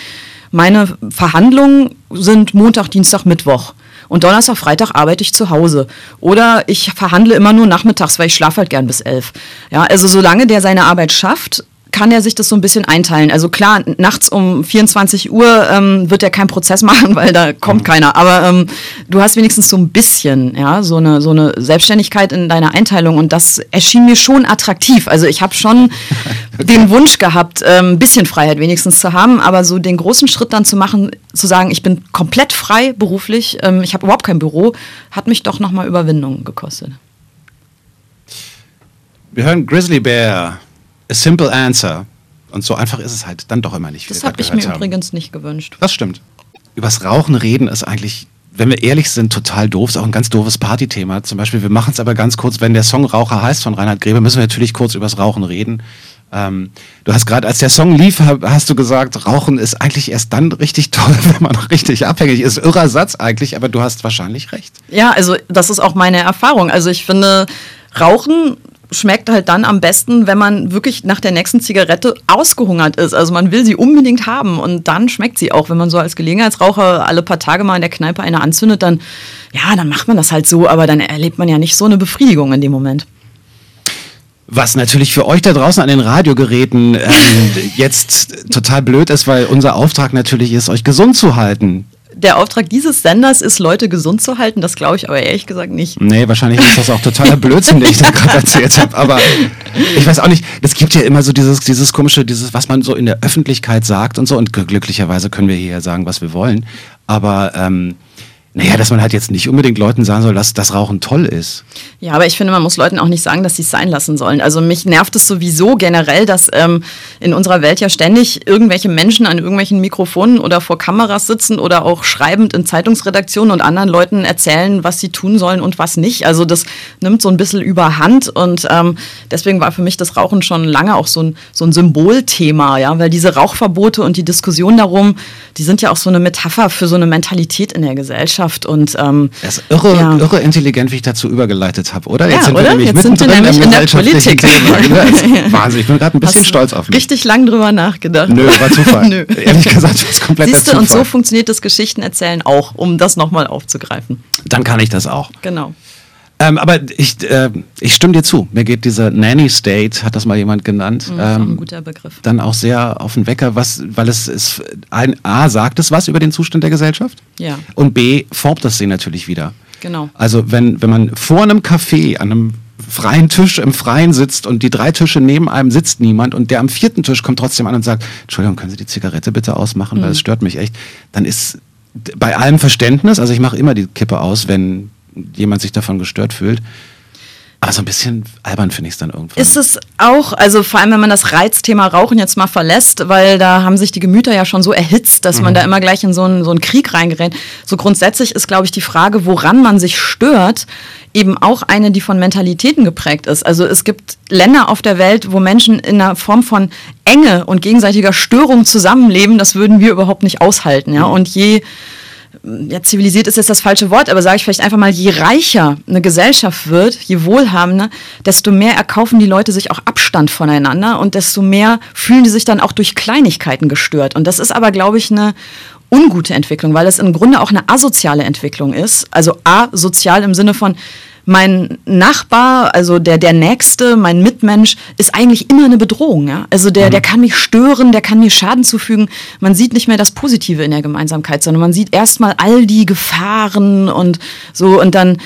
S4: meine Verhandlungen sind Montag, Dienstag, Mittwoch. Und Donnerstag, Freitag arbeite ich zu Hause. Oder ich verhandle immer nur nachmittags, weil ich schlafe halt gern bis elf. Ja, also solange der seine Arbeit schafft, kann er sich das so ein bisschen einteilen. Also klar, nachts um 24 Uhr ähm, wird er keinen Prozess machen, weil da kommt mhm. keiner. Aber ähm, du hast wenigstens so ein bisschen, ja, so eine, so eine Selbstständigkeit in deiner Einteilung und das erschien mir schon attraktiv. Also ich habe schon okay. den Wunsch gehabt, ähm, ein bisschen Freiheit wenigstens zu haben, aber so den großen Schritt dann zu machen, zu sagen, ich bin komplett frei beruflich, ähm, ich habe überhaupt kein Büro, hat mich doch nochmal Überwindung gekostet.
S3: Wir hören Grizzly Bear A Simple Answer Und so einfach ist es halt dann doch immer nicht.
S4: Das habe ich mir
S3: haben.
S4: übrigens nicht gewünscht.
S3: Das stimmt. Übers Rauchen reden ist eigentlich, wenn wir ehrlich sind, total doof. Ist auch ein ganz doofes Partythema. Zum Beispiel, wir machen es aber ganz kurz, wenn der Song Raucher heißt von Reinhard Grebe, müssen wir natürlich kurz übers Rauchen reden. Ähm, du hast gerade, als der Song lief, hast du gesagt, Rauchen ist eigentlich erst dann richtig toll, wenn man noch richtig abhängig ist. Irrer Satz eigentlich, aber du hast wahrscheinlich recht.
S4: Ja, also das ist auch meine Erfahrung. Also ich finde, Rauchen schmeckt halt dann am besten, wenn man wirklich nach der nächsten Zigarette ausgehungert ist. Also man will sie unbedingt haben und dann schmeckt sie auch. Wenn man so als Gelegenheitsraucher alle paar Tage mal in der Kneipe eine anzündet, dann ja, dann macht man das halt so, aber dann erlebt man ja nicht so eine Befriedigung in dem Moment.
S3: Was natürlich für euch da draußen an den Radiogeräten ähm, jetzt total blöd ist, weil unser Auftrag natürlich ist, euch gesund zu halten.
S4: Der Auftrag dieses Senders ist, Leute gesund zu halten. Das glaube ich aber ehrlich gesagt nicht.
S3: Nee, wahrscheinlich ist das auch totaler Blödsinn, den ich da gerade erzählt habe. Aber ich weiß auch nicht, es gibt ja immer so dieses, dieses komische, dieses, was man so in der Öffentlichkeit sagt und so. Und gl- glücklicherweise können wir hier ja sagen, was wir wollen. Aber ähm, naja, dass man halt jetzt nicht unbedingt Leuten sagen soll, dass das Rauchen toll ist.
S4: Ja, aber ich finde, man muss Leuten auch nicht sagen, dass sie es sein lassen sollen. Also mich nervt es sowieso generell, dass ähm, in unserer Welt ja ständig irgendwelche Menschen an irgendwelchen Mikrofonen oder vor Kameras sitzen oder auch schreibend in Zeitungsredaktionen und anderen Leuten erzählen, was sie tun sollen und was nicht. Also das nimmt so ein bisschen überhand und ähm, deswegen war für mich das Rauchen schon lange auch so ein, so ein Symbolthema, ja, weil diese Rauchverbote und die Diskussion darum, die sind ja auch so eine Metapher für so eine Mentalität in der Gesellschaft und ähm,
S3: Das ist irre,
S4: Ja.
S3: irre intelligent, wie ich dazu übergeleitet habe, oder?
S4: Ja, oder? Jetzt sind wir nämlich in der Politik.
S3: Thema. Das ist Wahnsinn, ich bin gerade ein bisschen
S4: Hast
S3: stolz auf mich.
S4: Richtig lang drüber nachgedacht.
S3: Nö, war Zufall.
S4: Nö.
S3: Ehrlich gesagt, war es kompletter
S4: Siehst du, und so funktioniert das Geschichtenerzählen auch, um das nochmal aufzugreifen.
S3: Dann kann ich das auch.
S4: Genau.
S3: Ähm, aber ich, äh, ich stimme dir zu. Mir geht dieser Nanny State, hat das mal jemand genannt,
S4: ist auch ein
S3: ähm,
S4: guter Begriff.
S3: dann auch sehr auf den Wecker, was, weil es ist, ein A, sagt es was über den Zustand der Gesellschaft
S4: Ja.
S3: und B, formt das sie natürlich wieder.
S4: Genau.
S3: Also wenn, wenn man vor einem Café an einem freien Tisch im Freien sitzt und die drei Tische neben einem sitzt niemand und der am vierten Tisch kommt trotzdem an und sagt, Entschuldigung, können Sie die Zigarette bitte ausmachen,
S4: Mhm.
S3: weil es stört mich echt, dann ist bei allem Verständnis, also ich mache immer die Kippe aus, wenn jemand sich davon gestört fühlt, aber so ein bisschen albern finde ich es dann irgendwann.
S4: Ist es auch, also vor allem wenn man das Reizthema Rauchen jetzt mal verlässt, weil da haben sich die Gemüter ja schon so erhitzt, dass
S3: Mhm.
S4: man da immer gleich in so einen, so einen Krieg reingerät. So grundsätzlich ist, glaube ich, die Frage, woran man sich stört, eben auch eine, die von Mentalitäten geprägt ist. Also es gibt Länder auf der Welt, wo Menschen in einer Form von Enge und gegenseitiger Störung zusammenleben, das würden wir überhaupt nicht aushalten. Ja? Und je ja, zivilisiert ist jetzt das falsche Wort, aber sage ich vielleicht einfach mal, je reicher eine Gesellschaft wird, je wohlhabender, desto mehr erkaufen die Leute sich auch Abstand voneinander und desto mehr fühlen die sich dann auch durch Kleinigkeiten gestört. Und das ist aber, glaube ich, eine ungute Entwicklung, weil es im Grunde auch eine asoziale Entwicklung ist. Also asozial im Sinne von, mein Nachbar, also der, der Nächste, mein Mitmensch, ist eigentlich immer eine Bedrohung. Ja? Also der, der kann mich stören, der kann mir Schaden zufügen. Man sieht nicht mehr das Positive in der Gemeinsamkeit, sondern man sieht erstmal all die Gefahren und so und dann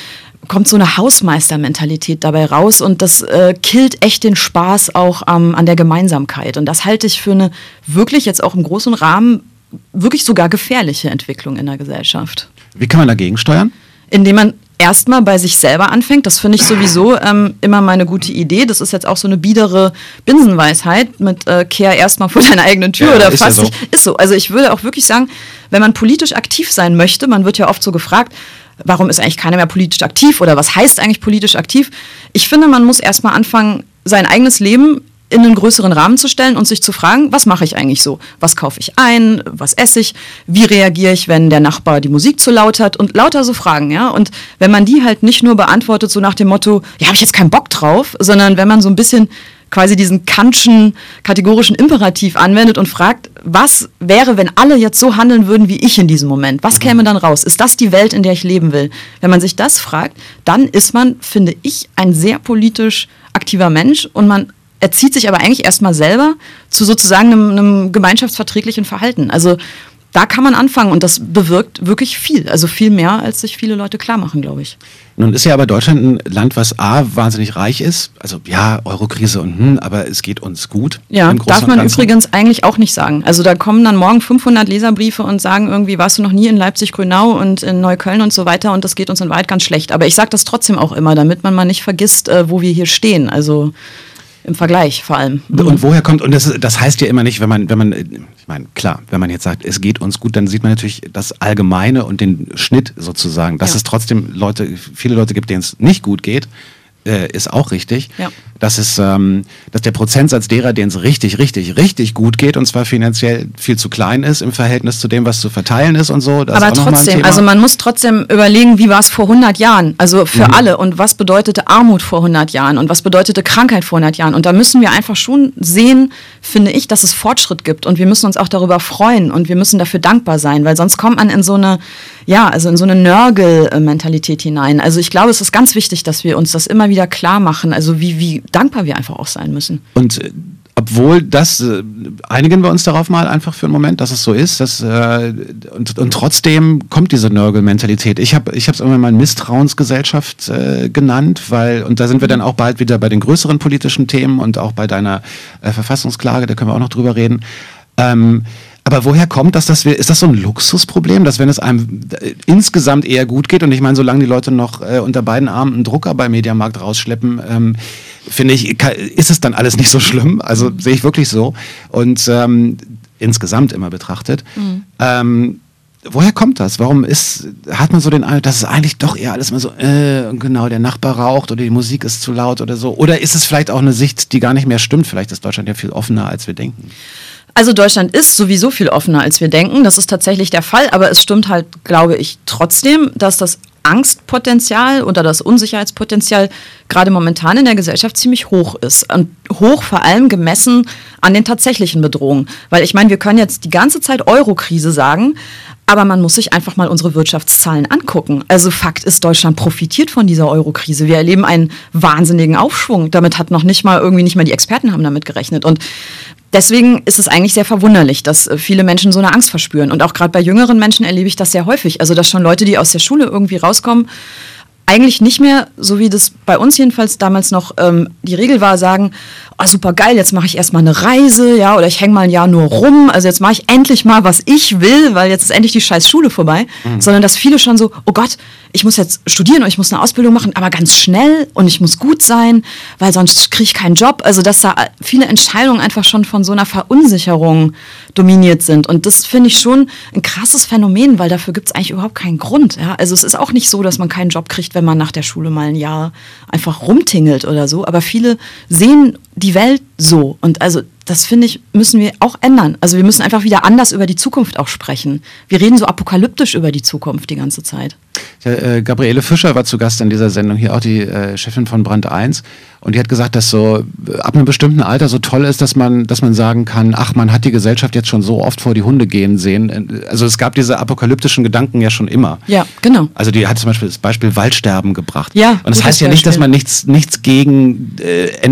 S4: kommt so eine Hausmeistermentalität dabei raus und das äh, killt echt den Spaß auch ähm, an der Gemeinsamkeit. Und das halte ich für eine wirklich jetzt auch im großen Rahmen wirklich sogar gefährliche Entwicklung in der Gesellschaft
S3: Wie kann man dagegen steuern?
S4: indem man erstmal bei sich selber anfängt. Das finde ich sowieso ähm, immer meine gute Idee. Das ist jetzt auch so eine biedere Binsenweisheit mit äh, kehr erstmal vor deiner eigenen Tür
S3: Ja,
S4: oder
S3: ist ja so.
S4: Ist so. Also ich würde auch wirklich sagen, wenn man politisch aktiv sein möchte, man wird ja oft so gefragt, warum ist eigentlich keiner mehr politisch aktiv oder was heißt eigentlich politisch aktiv? Ich finde, man muss erstmal anfangen, sein eigenes Leben in einen größeren Rahmen zu stellen und sich zu fragen, was mache ich eigentlich so? Was kaufe ich ein? Was esse ich? Wie reagiere ich, wenn der Nachbar die Musik zu laut hat? Und lauter so Fragen, ja. Und wenn man die halt nicht nur beantwortet, so nach dem Motto, ja, habe ich jetzt keinen Bock drauf, sondern wenn man so ein bisschen quasi diesen Kantschen kategorischen Imperativ anwendet und fragt, was wäre, wenn alle jetzt so handeln würden wie ich in diesem Moment? Was käme dann raus? Ist das die Welt, in der ich leben will? Wenn man sich das fragt, dann ist man, finde ich, ein sehr politisch aktiver Mensch und man erzieht sich aber eigentlich erstmal selber zu sozusagen einem, einem gemeinschaftsverträglichen Verhalten. Also da kann man anfangen und das bewirkt wirklich viel. Also viel mehr, als sich viele Leute klar machen, glaube ich.
S3: Nun ist ja aber Deutschland ein Land, was A, wahnsinnig reich ist. Also ja, Eurokrise und hm, aber es geht uns gut.
S4: Ja, darf man übrigens eigentlich auch nicht sagen. Also da kommen dann morgen 500 Leserbriefe und sagen irgendwie, warst du noch nie in Leipzig-Grünau und in Neukölln und so weiter und das geht uns in Wahrheit ganz schlecht. Aber ich sage das trotzdem auch immer, damit man mal nicht vergisst, äh, wo wir hier stehen. Also Im Vergleich vor allem.
S3: Und woher kommt, und das, das heißt ja immer nicht, wenn man, wenn man, ich meine, klar, wenn man jetzt sagt, es geht uns gut, dann sieht man natürlich das Allgemeine und den Schnitt sozusagen, dass
S4: Ja.
S3: es trotzdem Leute, viele Leute gibt, denen es nicht gut geht, äh, ist auch richtig.
S4: Ja.
S3: Das ist, ähm, dass der Prozentsatz derer, denen es richtig, richtig, richtig gut geht, und zwar finanziell viel zu klein ist im Verhältnis zu dem, was zu verteilen ist und so. Das
S4: Aber trotzdem, also man muss trotzdem überlegen, wie war es vor 100 Jahren, also für
S3: Mhm.
S4: alle und was bedeutete Armut vor 100 Jahren und was bedeutete Krankheit vor 100 Jahren. Und da müssen wir einfach schon sehen, finde ich, dass es Fortschritt gibt und wir müssen uns auch darüber freuen und wir müssen dafür dankbar sein, weil sonst kommt man in so eine, ja, also in so eine Nörgel-Mentalität hinein. Also ich glaube, es ist ganz wichtig, dass wir uns das immer wieder klar machen, also wie, wie dankbar wir einfach auch sein müssen.
S3: Und äh, obwohl das, äh, einigen wir uns darauf mal einfach für einen Moment, dass es so ist, dass, äh, und, und trotzdem kommt diese Nörgel-Mentalität. Ich habe ich es irgendwann mal Misstrauensgesellschaft äh, genannt, weil, und da sind wir dann auch bald wieder bei den größeren politischen Themen und auch bei deiner äh, Verfassungsklage, da können wir auch noch drüber reden. Ähm, aber woher kommt das, dass wir, ist das so ein Luxusproblem, dass wenn es einem äh, insgesamt eher gut geht und ich meine, solange die Leute noch äh, unter beiden Armen einen Drucker beim Mediamarkt rausschleppen, ähm, finde ich, ist es dann alles nicht so schlimm. Also sehe ich wirklich so. Und ähm, insgesamt immer betrachtet. Ähm, woher kommt das? Warum ist, hat man so den Eindruck, dass es eigentlich doch eher alles mal so, äh, genau, der Nachbar raucht oder die Musik ist zu laut oder so? Oder ist es vielleicht auch eine Sicht, die gar nicht mehr stimmt? Vielleicht ist Deutschland ja viel offener, als wir denken.
S4: Also Deutschland ist sowieso viel offener, als wir denken. Das ist tatsächlich der Fall. Aber es stimmt halt, glaube ich, trotzdem, dass das Angstpotenzial oder das Unsicherheitspotenzial gerade momentan in der Gesellschaft ziemlich hoch ist. Und hoch vor allem gemessen an den tatsächlichen Bedrohungen. Weil ich meine, wir können jetzt die ganze Zeit Euro-Krise sagen, aber man muss sich einfach mal unsere Wirtschaftszahlen angucken. Also Fakt ist, Deutschland profitiert von dieser Euro-Krise. Wir erleben einen wahnsinnigen Aufschwung. Damit hat noch nicht mal irgendwie nicht mal die Experten haben damit gerechnet. Und Deswegen ist es eigentlich sehr verwunderlich, dass äh, viele Menschen so eine Angst verspüren. Und auch gerade bei jüngeren Menschen erlebe ich das sehr häufig. Also, dass schon Leute, die aus der Schule irgendwie rauskommen, eigentlich nicht mehr, so wie das bei uns jedenfalls damals noch ähm, die Regel war, sagen, oh, super geil, jetzt mache ich erstmal eine Reise, ja, oder ich hänge mal ein Jahr nur rum, also jetzt mache ich endlich mal, was ich will, weil jetzt ist endlich die scheiß Schule vorbei, sondern dass viele schon so, oh Gott, ich muss jetzt studieren und ich muss eine Ausbildung machen, aber ganz schnell und ich muss gut sein, weil sonst kriege ich keinen Job. Also dass da viele Entscheidungen einfach schon von so einer Verunsicherung dominiert sind. Und das finde ich schon ein krasses Phänomen, weil dafür gibt es eigentlich überhaupt keinen Grund. Ja? Also es ist auch nicht so, dass man keinen Job kriegt, wenn man nach der Schule mal ein Jahr einfach rumtingelt oder so. Aber viele sehen die Welt so. Und also das finde ich, müssen wir auch ändern. Also wir müssen einfach wieder anders über die Zukunft auch sprechen. Wir reden so apokalyptisch über die Zukunft die ganze Zeit.
S3: Ja, äh, Gabriele Fischer war zu Gast in dieser Sendung, hier auch die äh, Chefin von Brand 1. Und die hat gesagt, dass so äh, ab einem bestimmten Alter so toll ist, dass man, dass man sagen kann, ach, man hat die Gesellschaft jetzt schon so oft vor die Hunde gehen sehen. Äh, Also es gab diese apokalyptischen Gedanken ja schon immer.
S4: Ja, genau.
S3: Also die hat zum Beispiel das Beispiel Waldsterben gebracht.
S4: Ja,
S3: Und das heißt ja nicht, dass man nichts, nichts gegen äh,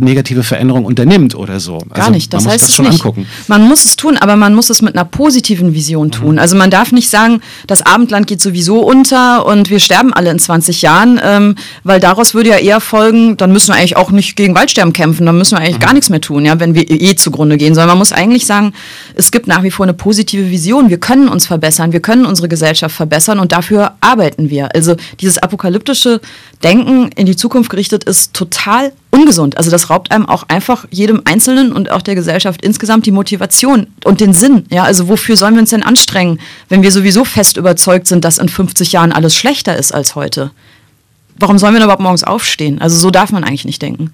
S3: negative Veränderungen unternimmt oder so.
S4: Gar
S3: also
S4: nicht. Das
S3: man
S4: heißt es
S3: schon
S4: nicht.
S3: angucken.
S4: Man muss es tun, aber man muss es mit einer positiven Vision tun. Also man darf nicht sagen, das Abendland geht sowieso unter und wir sterben alle in 20 Jahren, ähm, weil daraus würde ja eher folgen, dann müssen wir eigentlich auch nicht gegen Waldsterben kämpfen, dann müssen wir eigentlich gar nichts mehr tun, ja, wenn wir eh zugrunde gehen. Sondern man muss eigentlich sagen, es gibt nach wie vor eine positive Vision. Wir können uns verbessern, wir können unsere Gesellschaft verbessern und dafür arbeiten wir. Also dieses apokalyptische Denken in die Zukunft gerichtet ist total ungesund. Also das raubt einem auch einfach jedem Einzelnen und auch der Gesellschaft insgesamt die Motivation und den Sinn. Ja, also wofür sollen wir uns denn anstrengen, wenn wir sowieso fest überzeugt sind, dass in 50 Jahren alles schlechter ist als heute? Warum sollen wir denn überhaupt morgens aufstehen? Also so darf man eigentlich nicht denken.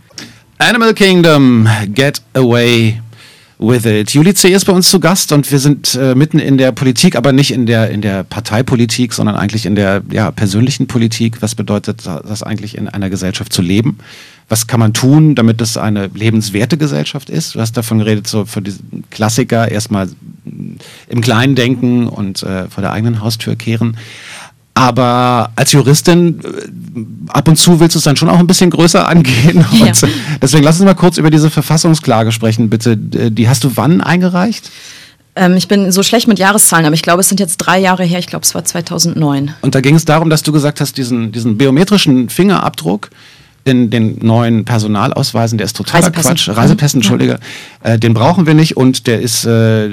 S3: Animal Kingdom, get away with it. Juli C. ist bei uns zu Gast und wir sind äh, mitten in der Politik, aber nicht in der, in der Parteipolitik, sondern eigentlich in der ja, persönlichen Politik. Was bedeutet das eigentlich in einer Gesellschaft zu leben? Was kann man tun, damit es eine lebenswerte Gesellschaft ist? Du hast davon geredet, so für diesen Klassiker erstmal im Kleinen denken und äh, vor der eigenen Haustür kehren. Aber als Juristin, äh, ab und zu willst du es dann schon auch ein bisschen größer angehen.
S4: Ja.
S3: Deswegen lass uns mal kurz über diese Verfassungsklage sprechen, bitte. Die hast du wann eingereicht?
S4: Ähm, ich bin so schlecht mit Jahreszahlen, aber ich glaube, es sind jetzt drei Jahre her. Ich glaube, es war 2009.
S3: Und da ging es darum, dass du gesagt hast, diesen, diesen biometrischen Fingerabdruck in den neuen Personalausweisen, der ist totaler. Quatsch. Reisepässen, Entschuldige. Äh, den brauchen wir nicht und der ist, äh, äh,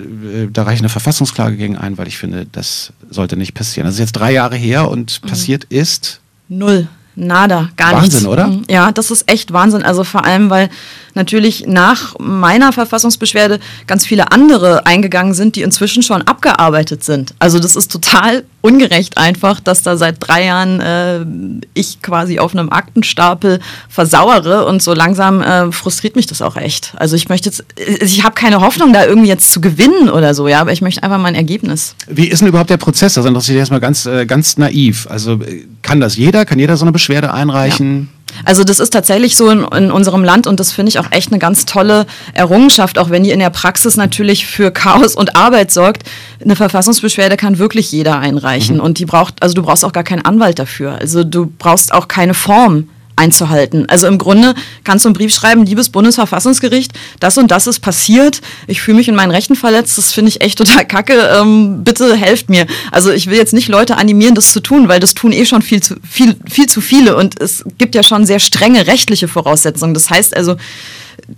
S3: da reiche ich eine Verfassungsklage gegen ein, weil ich finde, das sollte nicht passieren. Das ist jetzt drei Jahre her und passiert ist.
S4: Null. Nada, gar
S3: Wahnsinn,
S4: nichts.
S3: oder?
S4: Mhm. Ja, das ist echt Wahnsinn. Also vor allem, weil natürlich nach meiner Verfassungsbeschwerde ganz viele andere eingegangen sind, die inzwischen schon abgearbeitet sind. Also das ist total ungerecht einfach, dass da seit drei Jahren äh, ich quasi auf einem Aktenstapel versauere und so langsam äh, frustriert mich das auch echt. Also ich möchte jetzt, ich habe keine Hoffnung, da irgendwie jetzt zu gewinnen oder so, ja, aber ich möchte einfach mein Ergebnis.
S3: Wie ist denn überhaupt der Prozess? Das interessiert erstmal ganz, äh, ganz naiv. Also äh, kann das jeder? Kann jeder so eine Beschwerde einreichen?
S4: Also das ist tatsächlich so in, in unserem Land und das finde ich auch echt eine ganz tolle Errungenschaft, auch wenn die in der Praxis natürlich für Chaos und Arbeit sorgt. Eine Verfassungsbeschwerde kann wirklich jeder einreichen und die braucht, also du brauchst auch gar keinen Anwalt dafür. Also du brauchst auch keine Form einzuhalten. Also im Grunde kannst du einen Brief schreiben, liebes Bundesverfassungsgericht, das und das ist passiert, ich fühle mich in meinen Rechten verletzt, das finde ich echt total kacke, ähm, bitte helft mir. Also ich will jetzt nicht Leute animieren, das zu tun, weil das tun eh schon viel zu, viel, viel zu viele und es gibt ja schon sehr strenge rechtliche Voraussetzungen. Das heißt also,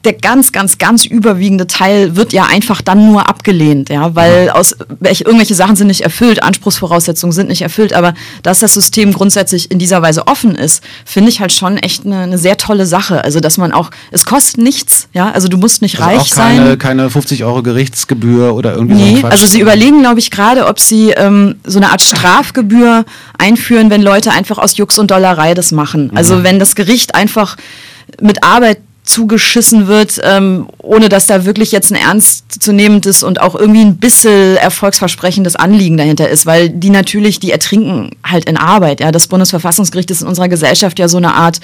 S4: der ganz, ganz, ganz überwiegende Teil wird ja einfach dann nur abgelehnt, ja, weil aus welche, irgendwelche Sachen sind nicht erfüllt, Anspruchsvoraussetzungen sind nicht erfüllt, aber dass das System grundsätzlich in dieser Weise offen ist, finde ich halt schon echt eine, eine, sehr tolle Sache. Also dass man auch, es kostet nichts, ja, also du musst nicht
S3: also
S4: reich
S3: auch keine,
S4: sein.
S3: keine 50 Euro Gerichtsgebühr oder irgendwie
S4: nee,
S3: so
S4: also sie überlegen, glaube ich, gerade, ob sie ähm, so eine Art Strafgebühr einführen, wenn Leute einfach aus Jux und Dollerei das machen. Also wenn das Gericht einfach mit Arbeit zugeschissen wird, ähm, ohne dass da wirklich jetzt ein ernstzunehmendes und auch irgendwie ein bisschen erfolgsversprechendes Anliegen dahinter ist, weil die natürlich, die ertrinken halt in Arbeit. Ja, das Bundesverfassungsgericht ist in unserer Gesellschaft ja so eine Art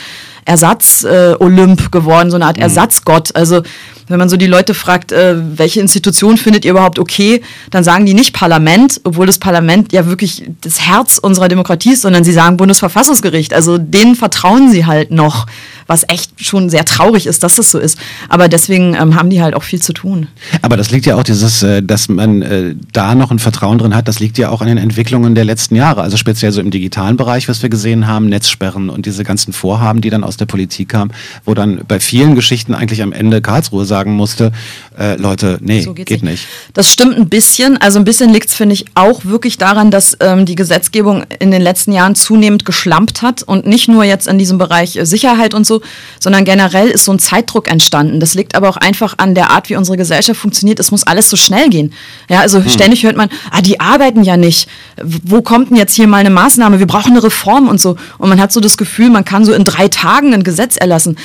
S4: Ersatz-Olymp äh, geworden, so eine Art Ersatzgott. Also wenn man so die Leute fragt, äh, welche Institution findet ihr überhaupt okay, dann sagen die nicht Parlament, obwohl das Parlament ja wirklich das Herz unserer Demokratie ist, sondern sie sagen Bundesverfassungsgericht. Also denen vertrauen sie halt noch, was echt schon sehr traurig ist, dass das so ist. Aber deswegen ähm, haben die halt auch viel zu tun.
S3: Aber das liegt ja auch dieses, äh, dass man äh, da noch ein Vertrauen drin hat, das liegt ja auch an den Entwicklungen der letzten Jahre. Also speziell so im digitalen Bereich, was wir gesehen haben, Netzsperren und diese ganzen Vorhaben, die dann aus der Politik kamen, wo dann bei vielen Geschichten eigentlich am Ende Karlsruhe sagen musste, äh, Leute, nee,
S4: So
S3: geht
S4: geht's
S3: nicht.
S4: Das stimmt ein bisschen. Also ein bisschen liegt es, finde ich, auch wirklich daran, dass ähm, die Gesetzgebung in den letzten Jahren zunehmend geschlampt hat und nicht nur jetzt in diesem Bereich äh, Sicherheit und so, sondern generell ist so ein Zeitdruck entstanden. Das liegt aber auch einfach an der Art, wie unsere Gesellschaft funktioniert. Es muss alles so schnell gehen. Ja, also ständig hört man, ah, die arbeiten ja nicht. Wo kommt denn jetzt hier mal eine Maßnahme? Wir brauchen eine Reform und so. Und man hat so das Gefühl, man kann so in drei Tagen ein Gesetz erlassen.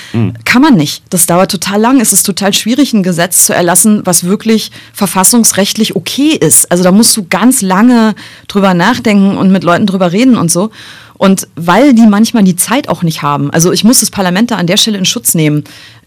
S4: Kann man nicht. Das dauert total lang. Es ist total schwierig, ein Gesetz zu erlassen, was wirklich verfassungsrechtlich okay ist. Also da musst du ganz lange drüber nachdenken und mit Leuten drüber reden und so. Und weil die manchmal die Zeit auch nicht haben, also ich muss das Parlament da an der Stelle in Schutz nehmen,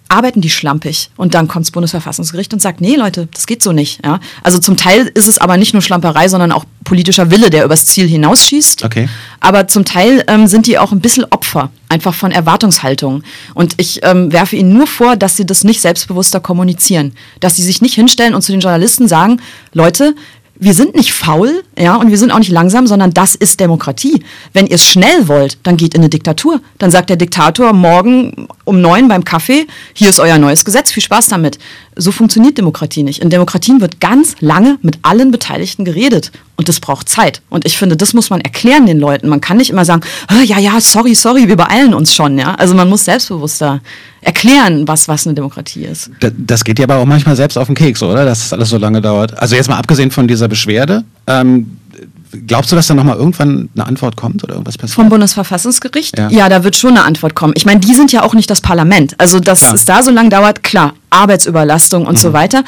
S4: arbeiten die schlampig. Und dann kommt das Bundesverfassungsgericht und sagt, nee Leute, das geht so nicht. Ja? Also zum Teil ist es aber nicht nur Schlamperei, sondern auch politischer Wille, der übers Ziel hinausschießt.
S3: Okay.
S4: Aber zum Teil ähm, sind die auch ein bisschen Opfer, einfach von Erwartungshaltung. Und ich ähm, werfe ihnen nur vor, dass sie das nicht selbstbewusster kommunizieren. Dass sie sich nicht hinstellen und zu den Journalisten sagen, Leute, wir sind nicht faul, ja, und wir sind auch nicht langsam, sondern das ist Demokratie. Wenn ihr es schnell wollt, dann geht in eine Diktatur. Dann sagt der Diktator morgen um neun beim Kaffee, hier ist euer neues Gesetz, viel Spaß damit. So funktioniert Demokratie nicht. In Demokratien wird ganz lange mit allen Beteiligten geredet. Und das braucht Zeit. Und ich finde, das muss man erklären den Leuten. Man kann nicht immer sagen, "Ah, ja, ja, sorry, sorry, wir beeilen uns schon, ja. Also man muss selbstbewusster erklären, was, was eine Demokratie ist.
S3: Da- Das geht dir aber auch manchmal selbst auf den Keks, oder? Dass das alles so lange dauert. Also jetzt mal abgesehen von dieser Beschwerde, ähm, glaubst du, dass da nochmal irgendwann eine Antwort kommt oder irgendwas passiert?
S4: Vom Bundesverfassungsgericht?
S3: Ja.
S4: Ja. da wird schon eine Antwort kommen. Ich meine, die sind ja auch nicht das Parlament. Also, dass
S3: Klar.
S4: es da so lange dauert, klar, Arbeitsüberlastung und so weiter.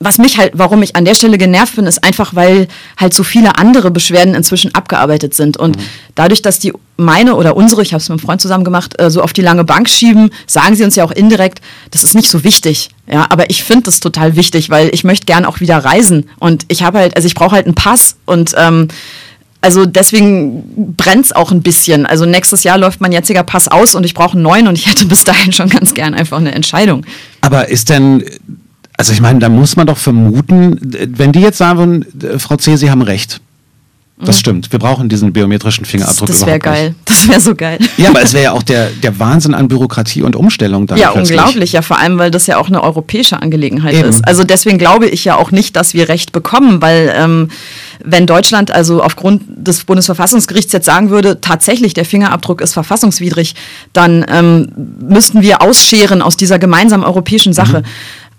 S4: Was mich halt, warum ich an der Stelle genervt bin, ist einfach, weil halt so viele andere Beschwerden inzwischen abgearbeitet sind. Und dadurch, dass die meine oder unsere, ich habe es mit einem Freund zusammen gemacht, äh, so auf die lange Bank schieben, sagen sie uns ja auch indirekt, das ist nicht so wichtig. Ja, aber ich finde das total wichtig, weil ich möchte gern auch wieder reisen. Und ich habe halt, also ich brauche halt einen Pass und ähm, also deswegen brennt's auch ein bisschen. Also nächstes Jahr läuft mein jetziger Pass aus und ich brauche einen neuen und ich hätte bis dahin schon ganz gern einfach eine Entscheidung.
S3: Aber ist denn, also ich meine, da muss man doch vermuten, wenn die jetzt sagen, würden, äh, Frau C., Sie haben recht. Das mhm. stimmt. Wir brauchen diesen biometrischen Fingerabdruck.
S4: Das, das wäre geil. Das wäre so geil.
S3: Ja, aber es wäre ja auch der, der Wahnsinn an Bürokratie und Umstellung dann.
S4: Ja, plötzlich. unglaublich. Ja, vor allem, weil das ja auch eine europäische Angelegenheit Eben. ist. Also deswegen glaube ich ja auch nicht, dass wir Recht bekommen, weil ähm, wenn Deutschland also aufgrund des Bundesverfassungsgerichts jetzt sagen würde, tatsächlich der Fingerabdruck ist verfassungswidrig, dann ähm, müssten wir ausscheren aus dieser gemeinsamen europäischen Sache. Mhm.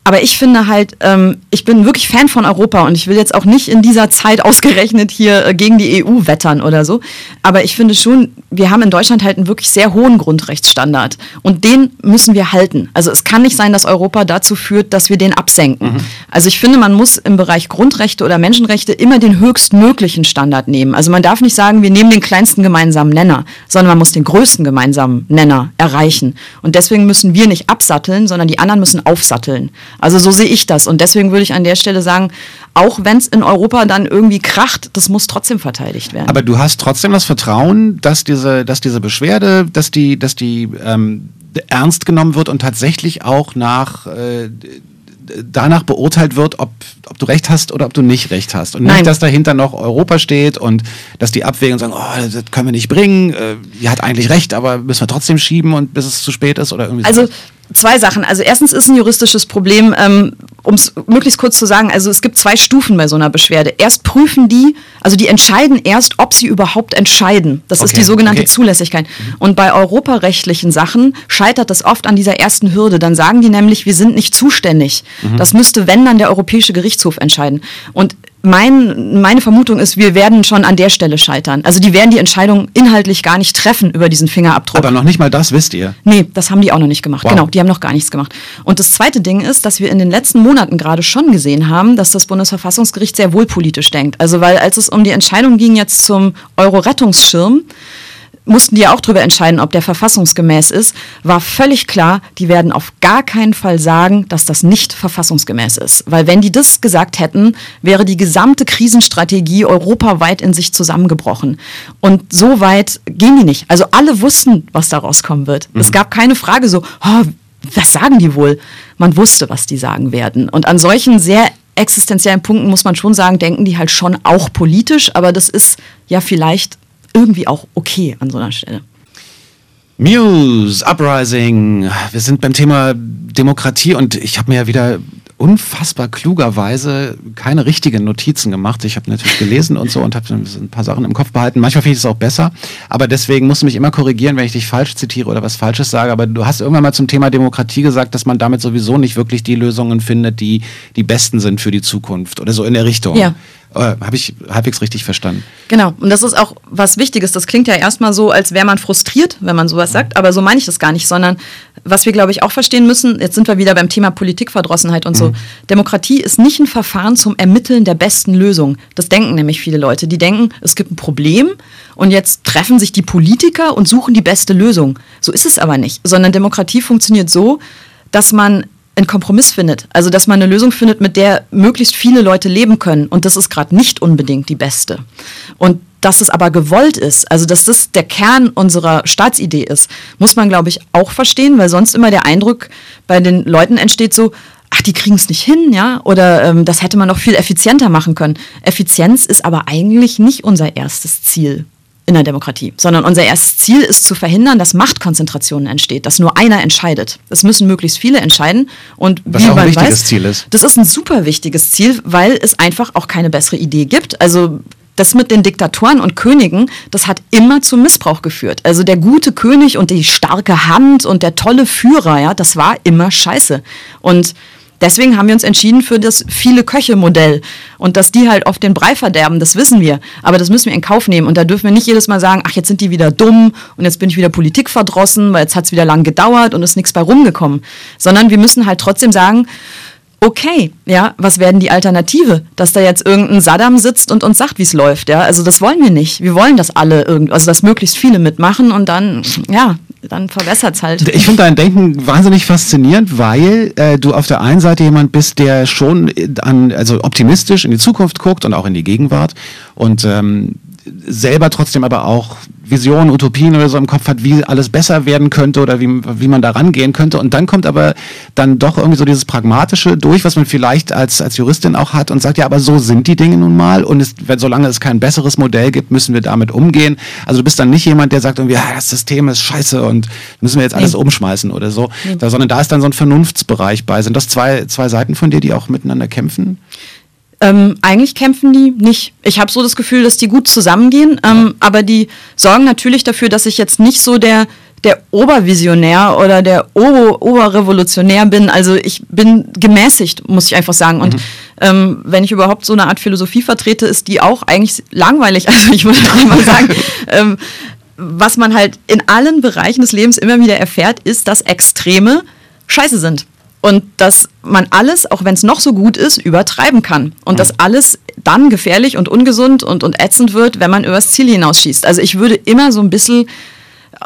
S4: Aber ich finde halt, ähm, ich bin wirklich Fan von Europa und ich will jetzt auch nicht in dieser Zeit ausgerechnet hier äh, gegen die EU wettern oder so. Aber ich finde schon, wir haben in Deutschland halt einen wirklich sehr hohen Grundrechtsstandard und den müssen wir halten. Also es kann nicht sein, dass Europa dazu führt, dass wir den absenken. Mhm. Also ich finde, man muss im Bereich Grundrechte oder Menschenrechte immer den höchstmöglichen Standard nehmen. Also man darf nicht sagen, wir nehmen den kleinsten gemeinsamen Nenner, sondern man muss den größten gemeinsamen Nenner erreichen. Und deswegen müssen wir nicht absatteln, sondern die anderen müssen aufsatteln. Also so sehe ich das. Und deswegen würde ich an der Stelle sagen, auch wenn es in Europa dann irgendwie kracht, das muss trotzdem verteidigt werden.
S3: Aber du hast trotzdem das Vertrauen, dass diese, dass diese Beschwerde, dass die, dass die ähm, ernst genommen wird und tatsächlich auch nach äh, danach beurteilt wird, ob, ob du recht hast oder ob du nicht recht hast. Und Nein. nicht, dass dahinter noch Europa steht und dass die abwägen und sagen, oh, das können wir nicht bringen, äh, die hat eigentlich recht, aber müssen wir trotzdem schieben und bis es zu spät ist oder irgendwie
S4: Also zwei Sachen. Also erstens ist ein juristisches Problem, ähm, um es möglichst kurz zu sagen, also es gibt zwei Stufen bei so einer Beschwerde. Erst prüfen die, also die entscheiden erst, ob sie überhaupt entscheiden. Das okay, ist die sogenannte okay. Zulässigkeit. Mhm. Und bei europarechtlichen Sachen scheitert das oft an dieser ersten Hürde. Dann sagen die nämlich, wir sind nicht zuständig. Mhm. Das müsste, wenn, dann der Europäische Gerichtshof entscheiden. Und mein, meine Vermutung ist, wir werden schon an der Stelle scheitern. Also die werden die Entscheidung inhaltlich gar nicht treffen über diesen Fingerabdruck.
S3: Aber noch nicht mal das wisst ihr?
S4: Nee, das haben die auch noch nicht gemacht. Wow. Genau, die haben noch gar nichts gemacht. Und das zweite Ding ist, dass wir in den letzten Monaten gerade schon gesehen haben, dass das Bundesverfassungsgericht sehr wohl politisch denkt. Also weil als es um die Entscheidung ging jetzt zum Euro-Rettungsschirm, mussten die auch darüber entscheiden, ob der verfassungsgemäß ist, war völlig klar, die werden auf gar keinen Fall sagen, dass das nicht verfassungsgemäß ist. Weil wenn die das gesagt hätten, wäre die gesamte Krisenstrategie europaweit in sich zusammengebrochen. Und so weit gehen die nicht. Also alle wussten, was da rauskommen wird. Mhm. Es gab keine Frage so, oh, was sagen die wohl? Man wusste, was die sagen werden. Und an solchen sehr existenziellen Punkten muss man schon sagen, denken die halt schon auch politisch, aber das ist ja vielleicht irgendwie auch okay an so einer Stelle.
S3: Muse, Uprising. Wir sind beim Thema Demokratie und ich habe mir ja wieder unfassbar klugerweise keine richtigen Notizen gemacht. Ich habe natürlich gelesen und so und habe ein paar Sachen im Kopf behalten. Manchmal finde ich es auch besser, aber deswegen musst du mich immer korrigieren, wenn ich dich falsch zitiere oder was Falsches sage. Aber du hast irgendwann mal zum Thema Demokratie gesagt, dass man damit sowieso nicht wirklich die Lösungen findet, die die besten sind für die Zukunft oder so in der Richtung.
S4: Ja.
S3: Äh, Habe ich halbwegs richtig verstanden.
S4: Genau, und das ist auch was Wichtiges. Das klingt ja erstmal so, als wäre man frustriert, wenn man sowas sagt, aber so meine ich das gar nicht, sondern was wir, glaube ich, auch verstehen müssen, jetzt sind wir wieder beim Thema Politikverdrossenheit und mhm. so. Demokratie ist nicht ein Verfahren zum Ermitteln der besten Lösung. Das denken nämlich viele Leute. Die denken, es gibt ein Problem und jetzt treffen sich die Politiker und suchen die beste Lösung. So ist es aber nicht, sondern Demokratie funktioniert so, dass man einen Kompromiss findet. Also, dass man eine Lösung findet, mit der möglichst viele Leute leben können. Und das ist gerade nicht unbedingt die beste. Und dass es aber gewollt ist, also dass das der Kern unserer Staatsidee ist, muss man, glaube ich, auch verstehen, weil sonst immer der Eindruck bei den Leuten entsteht so, ach, die kriegen es nicht hin, ja, oder ähm, das hätte man noch viel effizienter machen können. Effizienz ist aber eigentlich nicht unser erstes Ziel in der Demokratie, sondern unser erstes Ziel ist zu verhindern, dass Machtkonzentrationen entsteht, dass nur einer entscheidet. Es müssen möglichst viele entscheiden und
S3: Was wie auch man ein wichtiges weiß, Ziel ist.
S4: Das ist ein super wichtiges Ziel, weil es einfach auch keine bessere Idee gibt. Also das mit den Diktatoren und Königen, das hat immer zu Missbrauch geführt. Also der gute König und die starke Hand und der tolle Führer, ja, das war immer scheiße. Und Deswegen haben wir uns entschieden für das viele Köche-Modell. Und dass die halt oft den Brei verderben, das wissen wir. Aber das müssen wir in Kauf nehmen. Und da dürfen wir nicht jedes Mal sagen, ach, jetzt sind die wieder dumm und jetzt bin ich wieder Politik verdrossen, weil jetzt hat es wieder lang gedauert und ist nichts bei rumgekommen. Sondern wir müssen halt trotzdem sagen, okay, ja, was werden die Alternative? Dass da jetzt irgendein Saddam sitzt und uns sagt, wie es läuft, ja. Also das wollen wir nicht. Wir wollen, dass alle irgendwie, also dass möglichst viele mitmachen und dann, ja, dann verbessert es halt.
S3: Ich finde dein Denken wahnsinnig faszinierend, weil äh, du auf der einen Seite jemand bist, der schon an, also optimistisch in die Zukunft guckt und auch in die Gegenwart und ähm, selber trotzdem aber auch Visionen, Utopien oder so im Kopf hat, wie alles besser werden könnte oder wie, wie man da rangehen könnte. Und dann kommt aber dann doch irgendwie so dieses Pragmatische durch, was man vielleicht als, als Juristin auch hat und sagt, ja, aber so sind die Dinge nun mal. Und es, wenn, solange es kein besseres Modell gibt, müssen wir damit umgehen. Also du bist dann nicht jemand, der sagt irgendwie, ja, das System ist scheiße und müssen wir jetzt alles nee. umschmeißen oder so. Nee. Da, sondern da ist dann so ein Vernunftsbereich bei. Sind das zwei, zwei Seiten von dir, die auch miteinander kämpfen?
S4: Ähm, eigentlich kämpfen die nicht. Ich habe so das Gefühl, dass die gut zusammengehen, ähm, aber die sorgen natürlich dafür, dass ich jetzt nicht so der der Obervisionär oder der Ober Oberrevolutionär bin. Also ich bin gemäßigt, muss ich einfach sagen. Und mhm. ähm, wenn ich überhaupt so eine Art Philosophie vertrete, ist die auch eigentlich langweilig. Also ich würde mal sagen, ähm, was man halt in allen Bereichen des Lebens immer wieder erfährt, ist, dass Extreme scheiße sind. Und dass man alles, auch wenn es noch so gut ist, übertreiben kann. Und mhm. dass alles dann gefährlich und ungesund und, und ätzend wird, wenn man übers Ziel hinausschießt. Also ich würde immer so ein bisschen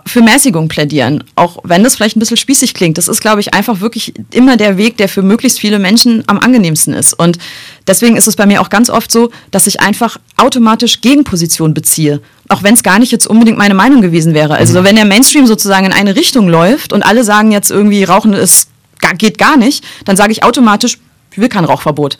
S4: für Mäßigung plädieren, auch wenn das vielleicht ein bisschen spießig klingt. Das ist, glaube ich, einfach wirklich immer der Weg, der für möglichst viele Menschen am angenehmsten ist. Und deswegen ist es bei mir auch ganz oft so, dass ich einfach automatisch Gegenposition beziehe, auch wenn es gar nicht jetzt unbedingt meine Meinung gewesen wäre. Also mhm. wenn der Mainstream sozusagen in eine Richtung läuft und alle sagen jetzt irgendwie, Rauchen ist, geht gar nicht, dann sage ich automatisch, ich will kein Rauchverbot.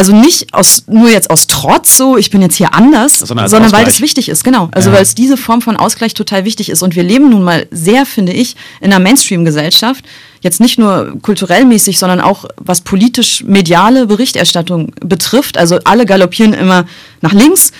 S4: Also nicht aus, nur jetzt aus Trotz so, ich bin jetzt hier anders, sondern, sondern weil das wichtig ist, genau. Also ja. weil es diese Form von Ausgleich total wichtig ist. Und wir leben nun mal sehr, finde ich, in einer Mainstream-Gesellschaft. Jetzt nicht nur kulturell mäßig, sondern auch was politisch-mediale Berichterstattung betrifft. Also alle galoppieren immer nach links.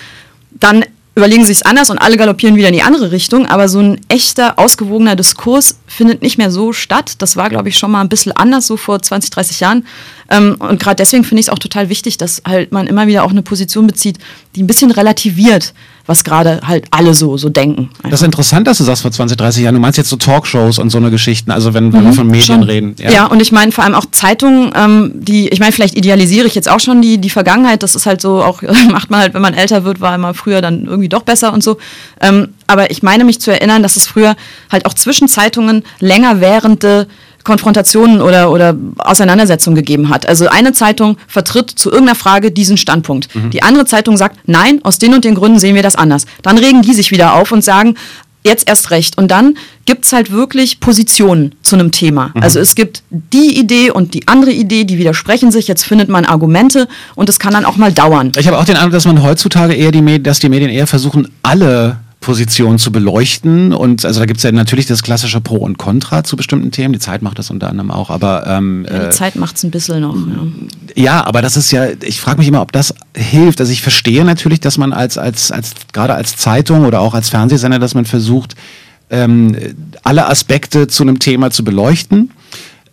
S4: Dann überlegen sich es anders und alle galoppieren wieder in die andere Richtung. Aber so ein echter, ausgewogener Diskurs findet nicht mehr so statt. Das war, glaube ich, schon mal ein bisschen anders, so vor 20, 30 Jahren. Ähm, und gerade deswegen finde ich es auch total wichtig, dass halt man immer wieder auch eine Position bezieht, die ein bisschen relativiert, was gerade halt alle so, so denken.
S3: Einfach. Das ist interessant, dass du sagst vor 20, 30 Jahren. Du meinst jetzt so Talkshows und so eine Geschichten, also wenn, wenn mhm, wir von Medien schon. reden.
S4: Ja. ja. und ich meine vor allem auch Zeitungen, ähm, die, ich meine, vielleicht idealisiere ich jetzt auch schon die, die Vergangenheit. Das ist halt so, auch macht man halt, wenn man älter wird, war immer früher dann irgendwie doch besser und so. Ähm, aber ich meine mich zu erinnern, dass es früher halt auch zwischen Zeitungen länger währende Konfrontationen oder, oder Auseinandersetzungen gegeben hat. Also eine Zeitung vertritt zu irgendeiner Frage diesen Standpunkt. Mhm. Die andere Zeitung sagt, nein, aus den und den Gründen sehen wir das anders. Dann regen die sich wieder auf und sagen, jetzt erst recht. Und dann gibt es halt wirklich Positionen zu einem Thema. Mhm. Also es gibt die Idee und die andere Idee, die widersprechen sich. Jetzt findet man Argumente und es kann dann auch mal dauern.
S3: Ich habe auch den Eindruck, dass man heutzutage eher die Medien, dass die Medien eher versuchen, alle Position zu beleuchten. Und also da gibt es ja natürlich das klassische Pro und Contra zu bestimmten Themen. Die Zeit macht das unter anderem auch, aber ähm,
S4: ja, die äh, Zeit macht es ein bisschen noch.
S3: Ja. ja, aber das ist ja, ich frage mich immer, ob das hilft. Also ich verstehe natürlich, dass man als, als, als gerade als Zeitung oder auch als Fernsehsender, dass man versucht, ähm, alle Aspekte zu einem Thema zu beleuchten.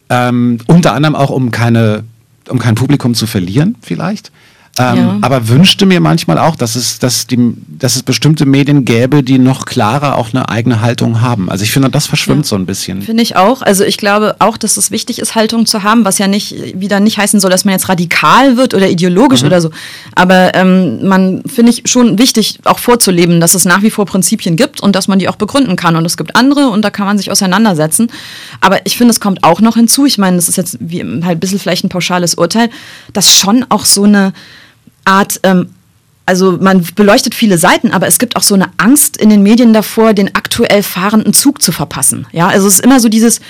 S3: Ähm, unter anderem auch, um keine, um kein Publikum zu verlieren, vielleicht. Ähm, ja. Aber wünschte mir manchmal auch, dass es, dass, die, dass es bestimmte Medien gäbe, die noch klarer auch eine eigene Haltung haben. Also ich finde, das verschwimmt ja. so ein bisschen.
S4: Finde ich auch. Also ich glaube auch, dass es wichtig ist, Haltung zu haben, was ja nicht wieder nicht heißen soll, dass man jetzt radikal wird oder ideologisch mhm. oder so. Aber ähm, man finde ich schon wichtig, auch vorzuleben, dass es nach wie vor Prinzipien gibt und dass man die auch begründen kann. Und es gibt andere und da kann man sich auseinandersetzen. Aber ich finde, es kommt auch noch hinzu. Ich meine, das ist jetzt wie halt ein bisschen vielleicht ein pauschales Urteil, dass schon auch so eine Art ähm, also man beleuchtet viele Seiten, aber es gibt auch so eine Angst in den Medien davor, den aktuell fahrenden Zug zu verpassen. Ja, also es ist immer so dieses,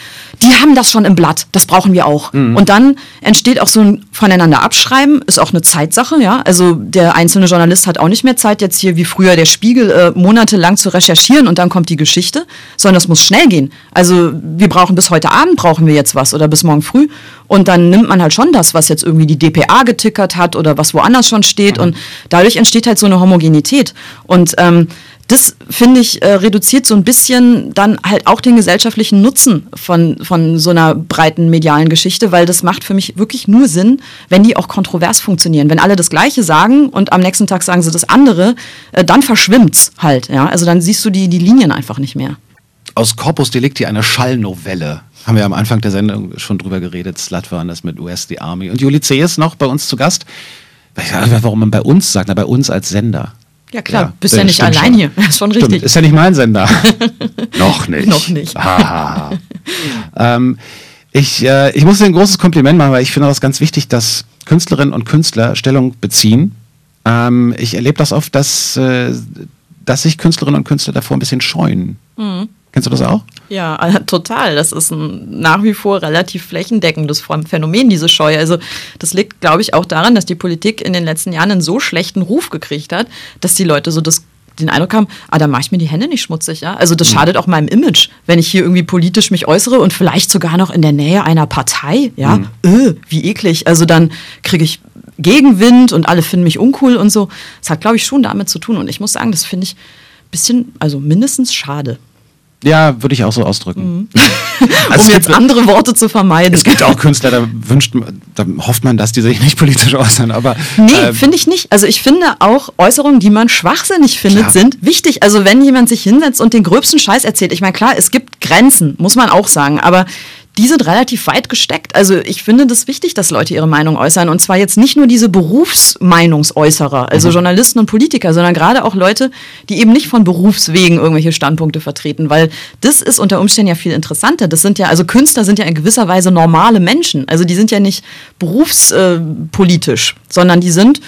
S4: die haben das schon im Blatt, das brauchen wir auch. Mhm. Und dann entsteht auch so ein voneinander abschreiben, ist auch eine Zeitsache, ja. Also der einzelne Journalist hat auch nicht mehr Zeit, jetzt hier wie früher der Spiegel äh, monatelang zu recherchieren und dann kommt die Geschichte, sondern das muss schnell gehen. Also wir brauchen bis heute Abend brauchen wir jetzt was oder bis morgen früh. Und dann nimmt man halt schon das, was jetzt irgendwie die DPA getickert hat oder was woanders schon steht. Mhm. Und dadurch entsteht halt so eine Homogenität. Und ähm, das, finde ich, äh, reduziert so ein bisschen dann halt auch den gesellschaftlichen Nutzen von, von so einer breiten medialen Geschichte, weil das macht für mich wirklich nur Sinn, wenn die auch kontrovers funktionieren. Wenn alle das Gleiche sagen und am nächsten Tag sagen sie das andere, äh, dann verschwimmt's halt. Ja? Also dann siehst du die, die Linien einfach nicht mehr.
S3: Aus Corpus Delicti eine Schallnovelle haben wir am Anfang der Sendung schon drüber geredet. Slut waren das mit US the Army. Und Juli C. ist noch bei uns zu Gast. Warum man bei uns sagt, na, bei uns als Sender.
S4: Ja klar, ja, bist ja nicht allein schon. hier.
S3: Ist schon richtig. Stimmt, ist ja nicht mein Sender. Noch nicht.
S4: Noch nicht.
S3: ähm, ich, äh, ich muss dir ein großes Kompliment machen, weil ich finde das ganz wichtig, dass Künstlerinnen und Künstler Stellung beziehen. Ähm, ich erlebe das oft, dass, äh, dass sich Künstlerinnen und Künstler davor ein bisschen scheuen. Mhm. Kennst du das auch?
S4: Ja, total. Das ist ein nach wie vor relativ flächendeckendes Phänomen, diese Scheu. Also das liegt, glaube ich, auch daran, dass die Politik in den letzten Jahren einen so schlechten Ruf gekriegt hat, dass die Leute so das den Eindruck haben, ah, da mache ich mir die Hände nicht schmutzig, ja. Also das mhm. schadet auch meinem Image, wenn ich hier irgendwie politisch mich äußere und vielleicht sogar noch in der Nähe einer Partei, ja. Mhm. Öh, wie eklig. Also dann kriege ich Gegenwind und alle finden mich uncool und so. Das hat, glaube ich, schon damit zu tun. Und ich muss sagen, das finde ich ein bisschen, also mindestens schade.
S3: Ja, würde ich auch so ausdrücken. Mhm.
S4: also um jetzt gibt, andere Worte zu vermeiden.
S3: Es gibt auch Künstler, da wünscht, da hofft man, dass die sich nicht politisch äußern, aber.
S4: Nee, ähm, finde ich nicht. Also ich finde auch Äußerungen, die man schwachsinnig findet, klar. sind wichtig. Also wenn jemand sich hinsetzt und den gröbsten Scheiß erzählt, ich meine, klar, es gibt Grenzen, muss man auch sagen, aber die sind relativ weit gesteckt. Also ich finde das wichtig, dass Leute ihre Meinung äußern. Und zwar jetzt nicht nur diese Berufsmeinungsäußerer, also mhm. Journalisten und Politiker, sondern gerade auch Leute, die eben nicht von Berufswegen irgendwelche Standpunkte vertreten. Weil das ist unter Umständen ja viel interessanter. Das sind ja, also Künstler sind ja in gewisser Weise normale Menschen. Also die sind ja nicht berufspolitisch, sondern die sind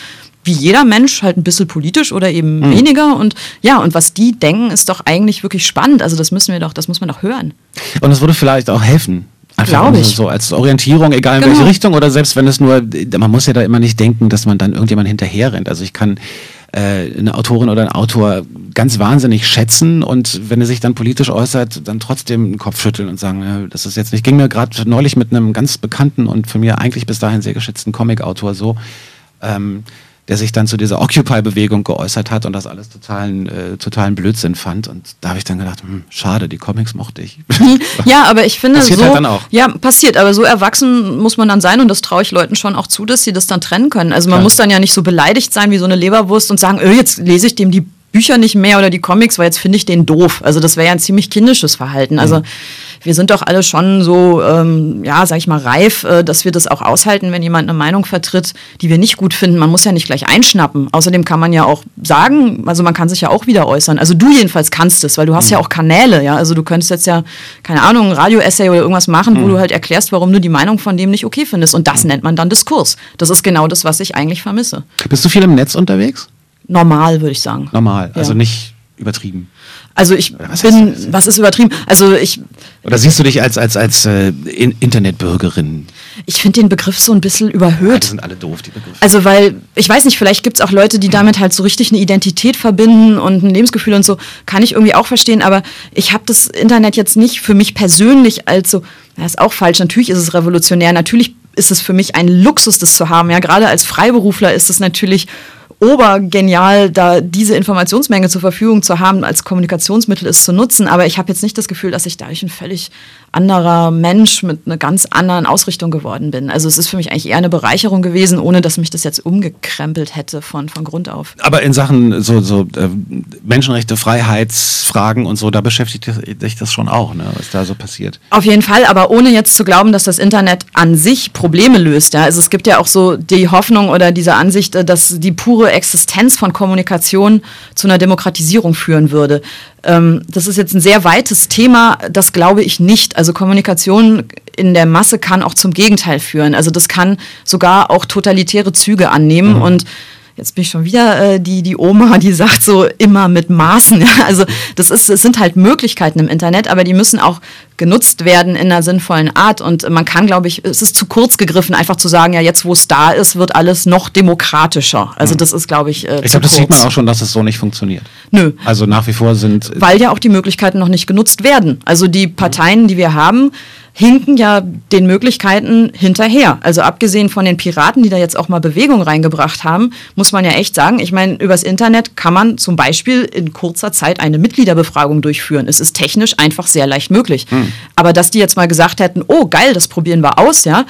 S4: wie jeder Mensch halt ein bisschen politisch oder eben mhm. weniger. Und ja, und was die denken, ist doch eigentlich wirklich spannend. Also das müssen wir doch, das muss man doch hören.
S3: Und es würde vielleicht auch helfen, Glaube ich. So als Orientierung, egal in genau. welche Richtung oder selbst wenn es nur, man muss ja da immer nicht denken, dass man dann irgendjemand hinterher rennt. Also ich kann äh, eine Autorin oder ein Autor ganz wahnsinnig schätzen und wenn er sich dann politisch äußert, dann trotzdem den Kopf schütteln und sagen, das ist jetzt nicht. Ging mir gerade neulich mit einem ganz bekannten und von mir eigentlich bis dahin sehr geschätzten Comic-Autor so. Ähm, der sich dann zu dieser Occupy-Bewegung geäußert hat und das alles totalen, äh, totalen Blödsinn fand. Und da habe ich dann gedacht, hm, schade, die Comics mochte ich.
S4: Ja, aber ich finde passiert so, halt dann auch. ja, passiert, aber so erwachsen muss man dann sein und das traue ich Leuten schon auch zu, dass sie das dann trennen können. Also man Klar. muss dann ja nicht so beleidigt sein wie so eine Leberwurst und sagen, öh, jetzt lese ich dem die Bücher nicht mehr oder die Comics, weil jetzt finde ich den doof. Also das wäre ja ein ziemlich kindisches Verhalten. Also mhm wir sind doch alle schon so, ähm, ja, sag ich mal, reif, äh, dass wir das auch aushalten, wenn jemand eine Meinung vertritt, die wir nicht gut finden. Man muss ja nicht gleich einschnappen. Außerdem kann man ja auch sagen, also man kann sich ja auch wieder äußern. Also du jedenfalls kannst es, weil du hast mhm. ja auch Kanäle, ja. Also du könntest jetzt ja, keine Ahnung, ein Radio-Essay oder irgendwas machen, mhm. wo du halt erklärst, warum du die Meinung von dem nicht okay findest. Und das mhm. nennt man dann Diskurs. Das ist genau das, was ich eigentlich vermisse.
S3: Bist du viel im Netz unterwegs?
S4: Normal, würde ich sagen.
S3: Normal, also ja. nicht übertrieben.
S4: Also ich was bin, was ist übertrieben? Also ich.
S3: Oder siehst du dich als, als, als äh, Internetbürgerin?
S4: Ich finde den Begriff so ein bisschen überhöht. Ja, die
S3: sind alle doof, die Begriffe.
S4: Also weil, ich weiß nicht, vielleicht gibt es auch Leute, die damit halt so richtig eine Identität verbinden und ein Lebensgefühl und so, kann ich irgendwie auch verstehen, aber ich habe das Internet jetzt nicht für mich persönlich als so, das ist auch falsch, natürlich ist es revolutionär, natürlich ist es für mich ein Luxus, das zu haben. Ja, gerade als Freiberufler ist es natürlich obergenial, da diese Informationsmenge zur Verfügung zu haben, als Kommunikationsmittel ist zu nutzen. Aber ich habe jetzt nicht das Gefühl, dass ich dadurch ein völlig anderer Mensch mit einer ganz anderen Ausrichtung geworden bin. Also es ist für mich eigentlich eher eine Bereicherung gewesen, ohne dass mich das jetzt umgekrempelt hätte von, von Grund auf.
S3: Aber in Sachen so, so äh, Menschenrechte, Freiheitsfragen und so, da beschäftigt sich das schon auch, ne, was da so passiert.
S4: Auf jeden Fall, aber ohne jetzt zu glauben, dass das Internet an sich Probleme löst. Ja? Also es gibt ja auch so die Hoffnung oder diese Ansicht, äh, dass die pure Existenz von Kommunikation zu einer Demokratisierung führen würde. Ähm, das ist jetzt ein sehr weites Thema, das glaube ich nicht. Also Kommunikation in der Masse kann auch zum Gegenteil führen. Also das kann sogar auch totalitäre Züge annehmen mhm. und jetzt bin ich schon wieder äh, die, die Oma, die sagt so immer mit Maßen. Ja? Also das ist, es sind halt Möglichkeiten im Internet, aber die müssen auch genutzt werden in einer sinnvollen Art. Und man kann, glaube ich, es ist zu kurz gegriffen, einfach zu sagen, ja, jetzt wo es da ist, wird alles noch demokratischer. Also das ist, glaube ich,
S3: äh, Ich glaube, das sieht man auch schon, dass es so nicht funktioniert.
S4: Nö.
S3: Also nach wie vor sind...
S4: Weil ja auch die Möglichkeiten noch nicht genutzt werden. Also die Parteien, die wir haben, hinken ja den Möglichkeiten hinterher. Also abgesehen von den Piraten, die da jetzt auch mal Bewegung reingebracht haben, muss man ja echt sagen, ich meine, übers Internet kann man zum Beispiel in kurzer Zeit eine Mitgliederbefragung durchführen. Es ist technisch einfach sehr leicht möglich. Hm. Aber dass die jetzt mal gesagt hätten, oh geil, das probieren wir aus, ja,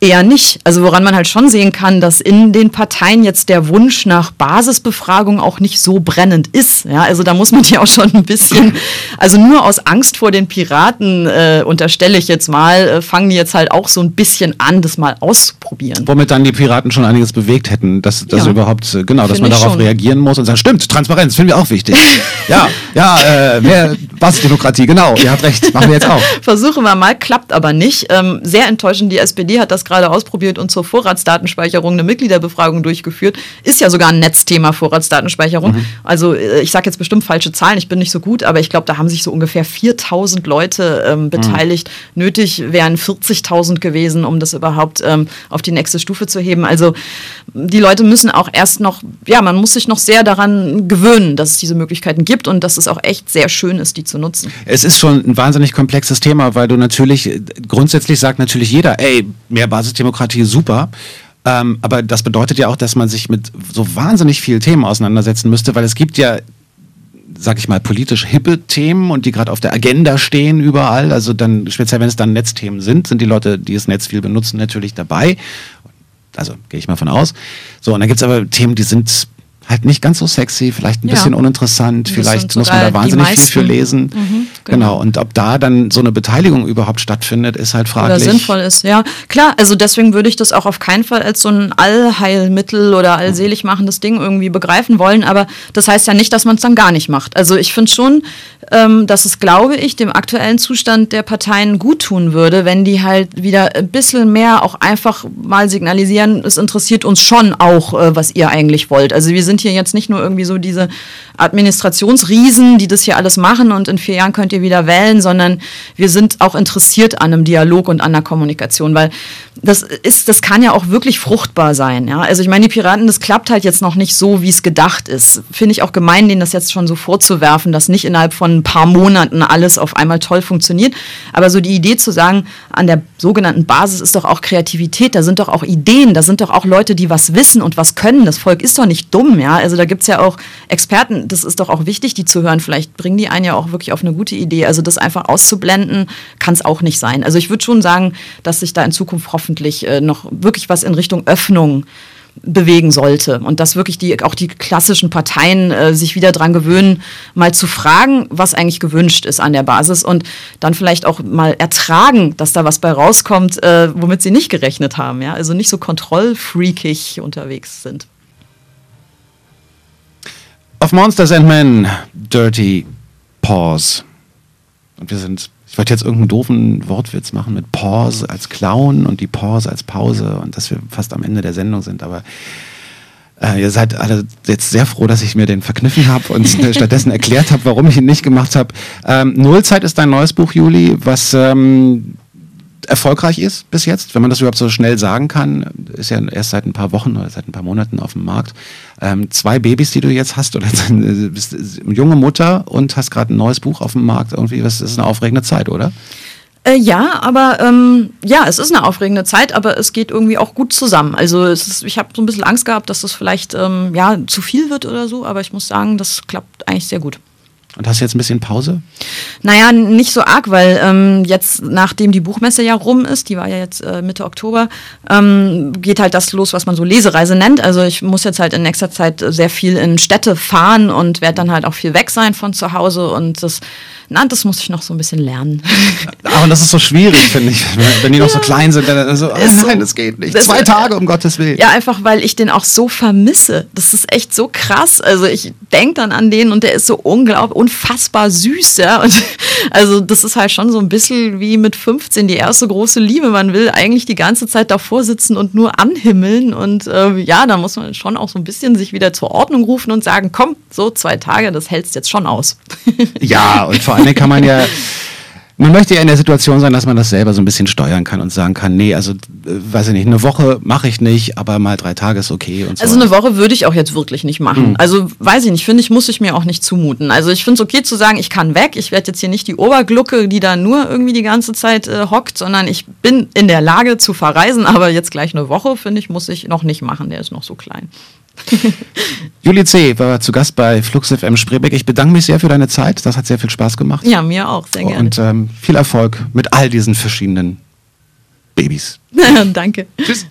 S4: Eher nicht. Also woran man halt schon sehen kann, dass in den Parteien jetzt der Wunsch nach Basisbefragung auch nicht so brennend ist. Ja, also da muss man ja auch schon ein bisschen, also nur aus Angst vor den Piraten, äh, unterstelle ich jetzt mal, äh, fangen die jetzt halt auch so ein bisschen an, das mal auszuprobieren.
S3: Womit dann die Piraten schon einiges bewegt hätten, dass, dass ja. überhaupt, äh, genau, dass man darauf schon. reagieren muss und sagen, stimmt, Transparenz finden wir auch wichtig. ja, ja, äh, mehr Basisdemokratie, genau, ihr habt recht, machen wir jetzt auch.
S4: Versuchen wir mal, klappt aber nicht. Ähm, sehr enttäuschend, die SPD hat das das gerade ausprobiert und zur Vorratsdatenspeicherung eine Mitgliederbefragung durchgeführt. Ist ja sogar ein Netzthema Vorratsdatenspeicherung. Mhm. Also äh, ich sage jetzt bestimmt falsche Zahlen, ich bin nicht so gut, aber ich glaube, da haben sich so ungefähr 4000 Leute ähm, beteiligt. Mhm. Nötig wären 40.000 gewesen, um das überhaupt ähm, auf die nächste Stufe zu heben. Also die Leute müssen auch erst noch, ja, man muss sich noch sehr daran gewöhnen, dass es diese Möglichkeiten gibt und dass es auch echt sehr schön ist, die zu nutzen.
S3: Es ist schon ein wahnsinnig komplexes Thema, weil du natürlich, grundsätzlich sagt natürlich jeder, ey, mehr Basisdemokratie, super. Ähm, aber das bedeutet ja auch, dass man sich mit so wahnsinnig vielen Themen auseinandersetzen müsste, weil es gibt ja sag ich mal, politisch hippe Themen und die gerade auf der Agenda stehen überall. Also dann, speziell wenn es dann Netzthemen sind, sind die Leute, die das Netz viel benutzen, natürlich dabei. Also gehe ich mal von aus. So, und dann gibt es aber Themen, die sind halt nicht ganz so sexy, vielleicht ein ja. bisschen uninteressant, vielleicht muss man da wahnsinnig viel für lesen. Mhm, genau. genau. Und ob da dann so eine Beteiligung überhaupt stattfindet, ist halt fraglich.
S4: Oder sinnvoll ist, ja. Klar, also deswegen würde ich das auch auf keinen Fall als so ein Allheilmittel oder allselig machendes Ding irgendwie begreifen wollen, aber das heißt ja nicht, dass man es dann gar nicht macht. Also ich finde schon, ähm, dass es, glaube ich, dem aktuellen Zustand der Parteien gut tun würde, wenn die halt wieder ein bisschen mehr auch einfach mal signalisieren, es interessiert uns schon auch, äh, was ihr eigentlich wollt. Also wir sind sind hier jetzt nicht nur irgendwie so diese Administrationsriesen, die das hier alles machen und in vier Jahren könnt ihr wieder wählen, sondern wir sind auch interessiert an einem Dialog und an der Kommunikation, weil das ist, das kann ja auch wirklich fruchtbar sein. Ja? Also ich meine, die Piraten, das klappt halt jetzt noch nicht so, wie es gedacht ist. Finde ich auch gemein, denen das jetzt schon so vorzuwerfen, dass nicht innerhalb von ein paar Monaten alles auf einmal toll funktioniert. Aber so die Idee zu sagen, an der sogenannten Basis ist doch auch Kreativität, da sind doch auch Ideen, da sind doch auch Leute, die was wissen und was können. Das Volk ist doch nicht dumm, ja. Also da gibt es ja auch Experten, das ist doch auch wichtig, die zu hören. Vielleicht bringen die einen ja auch wirklich auf eine gute Idee. Also das einfach auszublenden, kann es auch nicht sein. Also ich würde schon sagen, dass sich da in Zukunft hoffentlich äh, noch wirklich was in Richtung Öffnung bewegen sollte und dass wirklich die auch die klassischen Parteien äh, sich wieder dran gewöhnen, mal zu fragen, was eigentlich gewünscht ist an der Basis und dann vielleicht auch mal ertragen, dass da was bei rauskommt, äh, womit sie nicht gerechnet haben, ja, also nicht so kontrollfreakig unterwegs sind.
S3: Auf Monsters and Men, Dirty Pause. Und wir sind, ich wollte jetzt irgendeinen doofen Wortwitz machen mit Pause als Clown und die Pause als Pause und dass wir fast am Ende der Sendung sind, aber äh, ihr seid alle jetzt sehr froh, dass ich mir den verkniffen habe und stattdessen erklärt habe, warum ich ihn nicht gemacht habe. Ähm, Nullzeit ist dein neues Buch, Juli, was ähm, erfolgreich ist bis jetzt, wenn man das überhaupt so schnell sagen kann, ist ja erst seit ein paar Wochen oder seit ein paar Monaten auf dem Markt. Ähm, zwei Babys, die du jetzt hast, oder bist junge Mutter und hast gerade ein neues Buch auf dem Markt. Irgendwie, das ist eine aufregende Zeit, oder?
S4: Äh, ja, aber ähm, ja, es ist eine aufregende Zeit, aber es geht irgendwie auch gut zusammen. Also ist, ich habe so ein bisschen Angst gehabt, dass das vielleicht ähm, ja zu viel wird oder so, aber ich muss sagen, das klappt eigentlich sehr gut.
S3: Und hast du jetzt ein bisschen Pause?
S4: Naja, nicht so arg, weil ähm, jetzt, nachdem die Buchmesse ja rum ist, die war ja jetzt äh, Mitte Oktober, ähm, geht halt das los, was man so Lesereise nennt. Also ich muss jetzt halt in nächster Zeit sehr viel in Städte fahren und werde dann halt auch viel weg sein von zu Hause und das na, das muss ich noch so ein bisschen lernen.
S3: Aber das ist so schwierig, finde ich, wenn die noch so klein sind. Dann so, nein, das geht nicht. Zwei Tage, um Gottes Willen.
S4: Ja, einfach, weil ich den auch so vermisse. Das ist echt so krass. Also ich denke dann an den und der ist so unglaublich, unfassbar süß. Ja? Und also das ist halt schon so ein bisschen wie mit 15 die erste große Liebe. Man will eigentlich die ganze Zeit davor sitzen und nur anhimmeln. Und äh, ja, da muss man schon auch so ein bisschen sich wieder zur Ordnung rufen und sagen, komm, so zwei Tage, das hältst jetzt schon aus.
S3: Ja, und vor allem kann man ja, man möchte ja in der Situation sein, dass man das selber so ein bisschen steuern kann und sagen kann, nee, also äh, weiß ich nicht, eine Woche mache ich nicht, aber mal drei Tage ist okay. Und
S4: so. Also eine Woche würde ich auch jetzt wirklich nicht machen. Mhm. Also weiß ich nicht, finde ich, muss ich mir auch nicht zumuten. Also ich finde es okay zu sagen, ich kann weg, ich werde jetzt hier nicht die Oberglucke, die da nur irgendwie die ganze Zeit äh, hockt, sondern ich bin in der Lage zu verreisen, aber jetzt gleich eine Woche, finde ich, muss ich noch nicht machen, der ist noch so klein.
S3: Juli C. war zu Gast bei Flux FM Spreebeck. Ich bedanke mich sehr für deine Zeit. Das hat sehr viel Spaß gemacht.
S4: Ja, mir auch, sehr gerne.
S3: Und ähm, viel Erfolg mit all diesen verschiedenen Babys.
S4: Danke. Tschüss.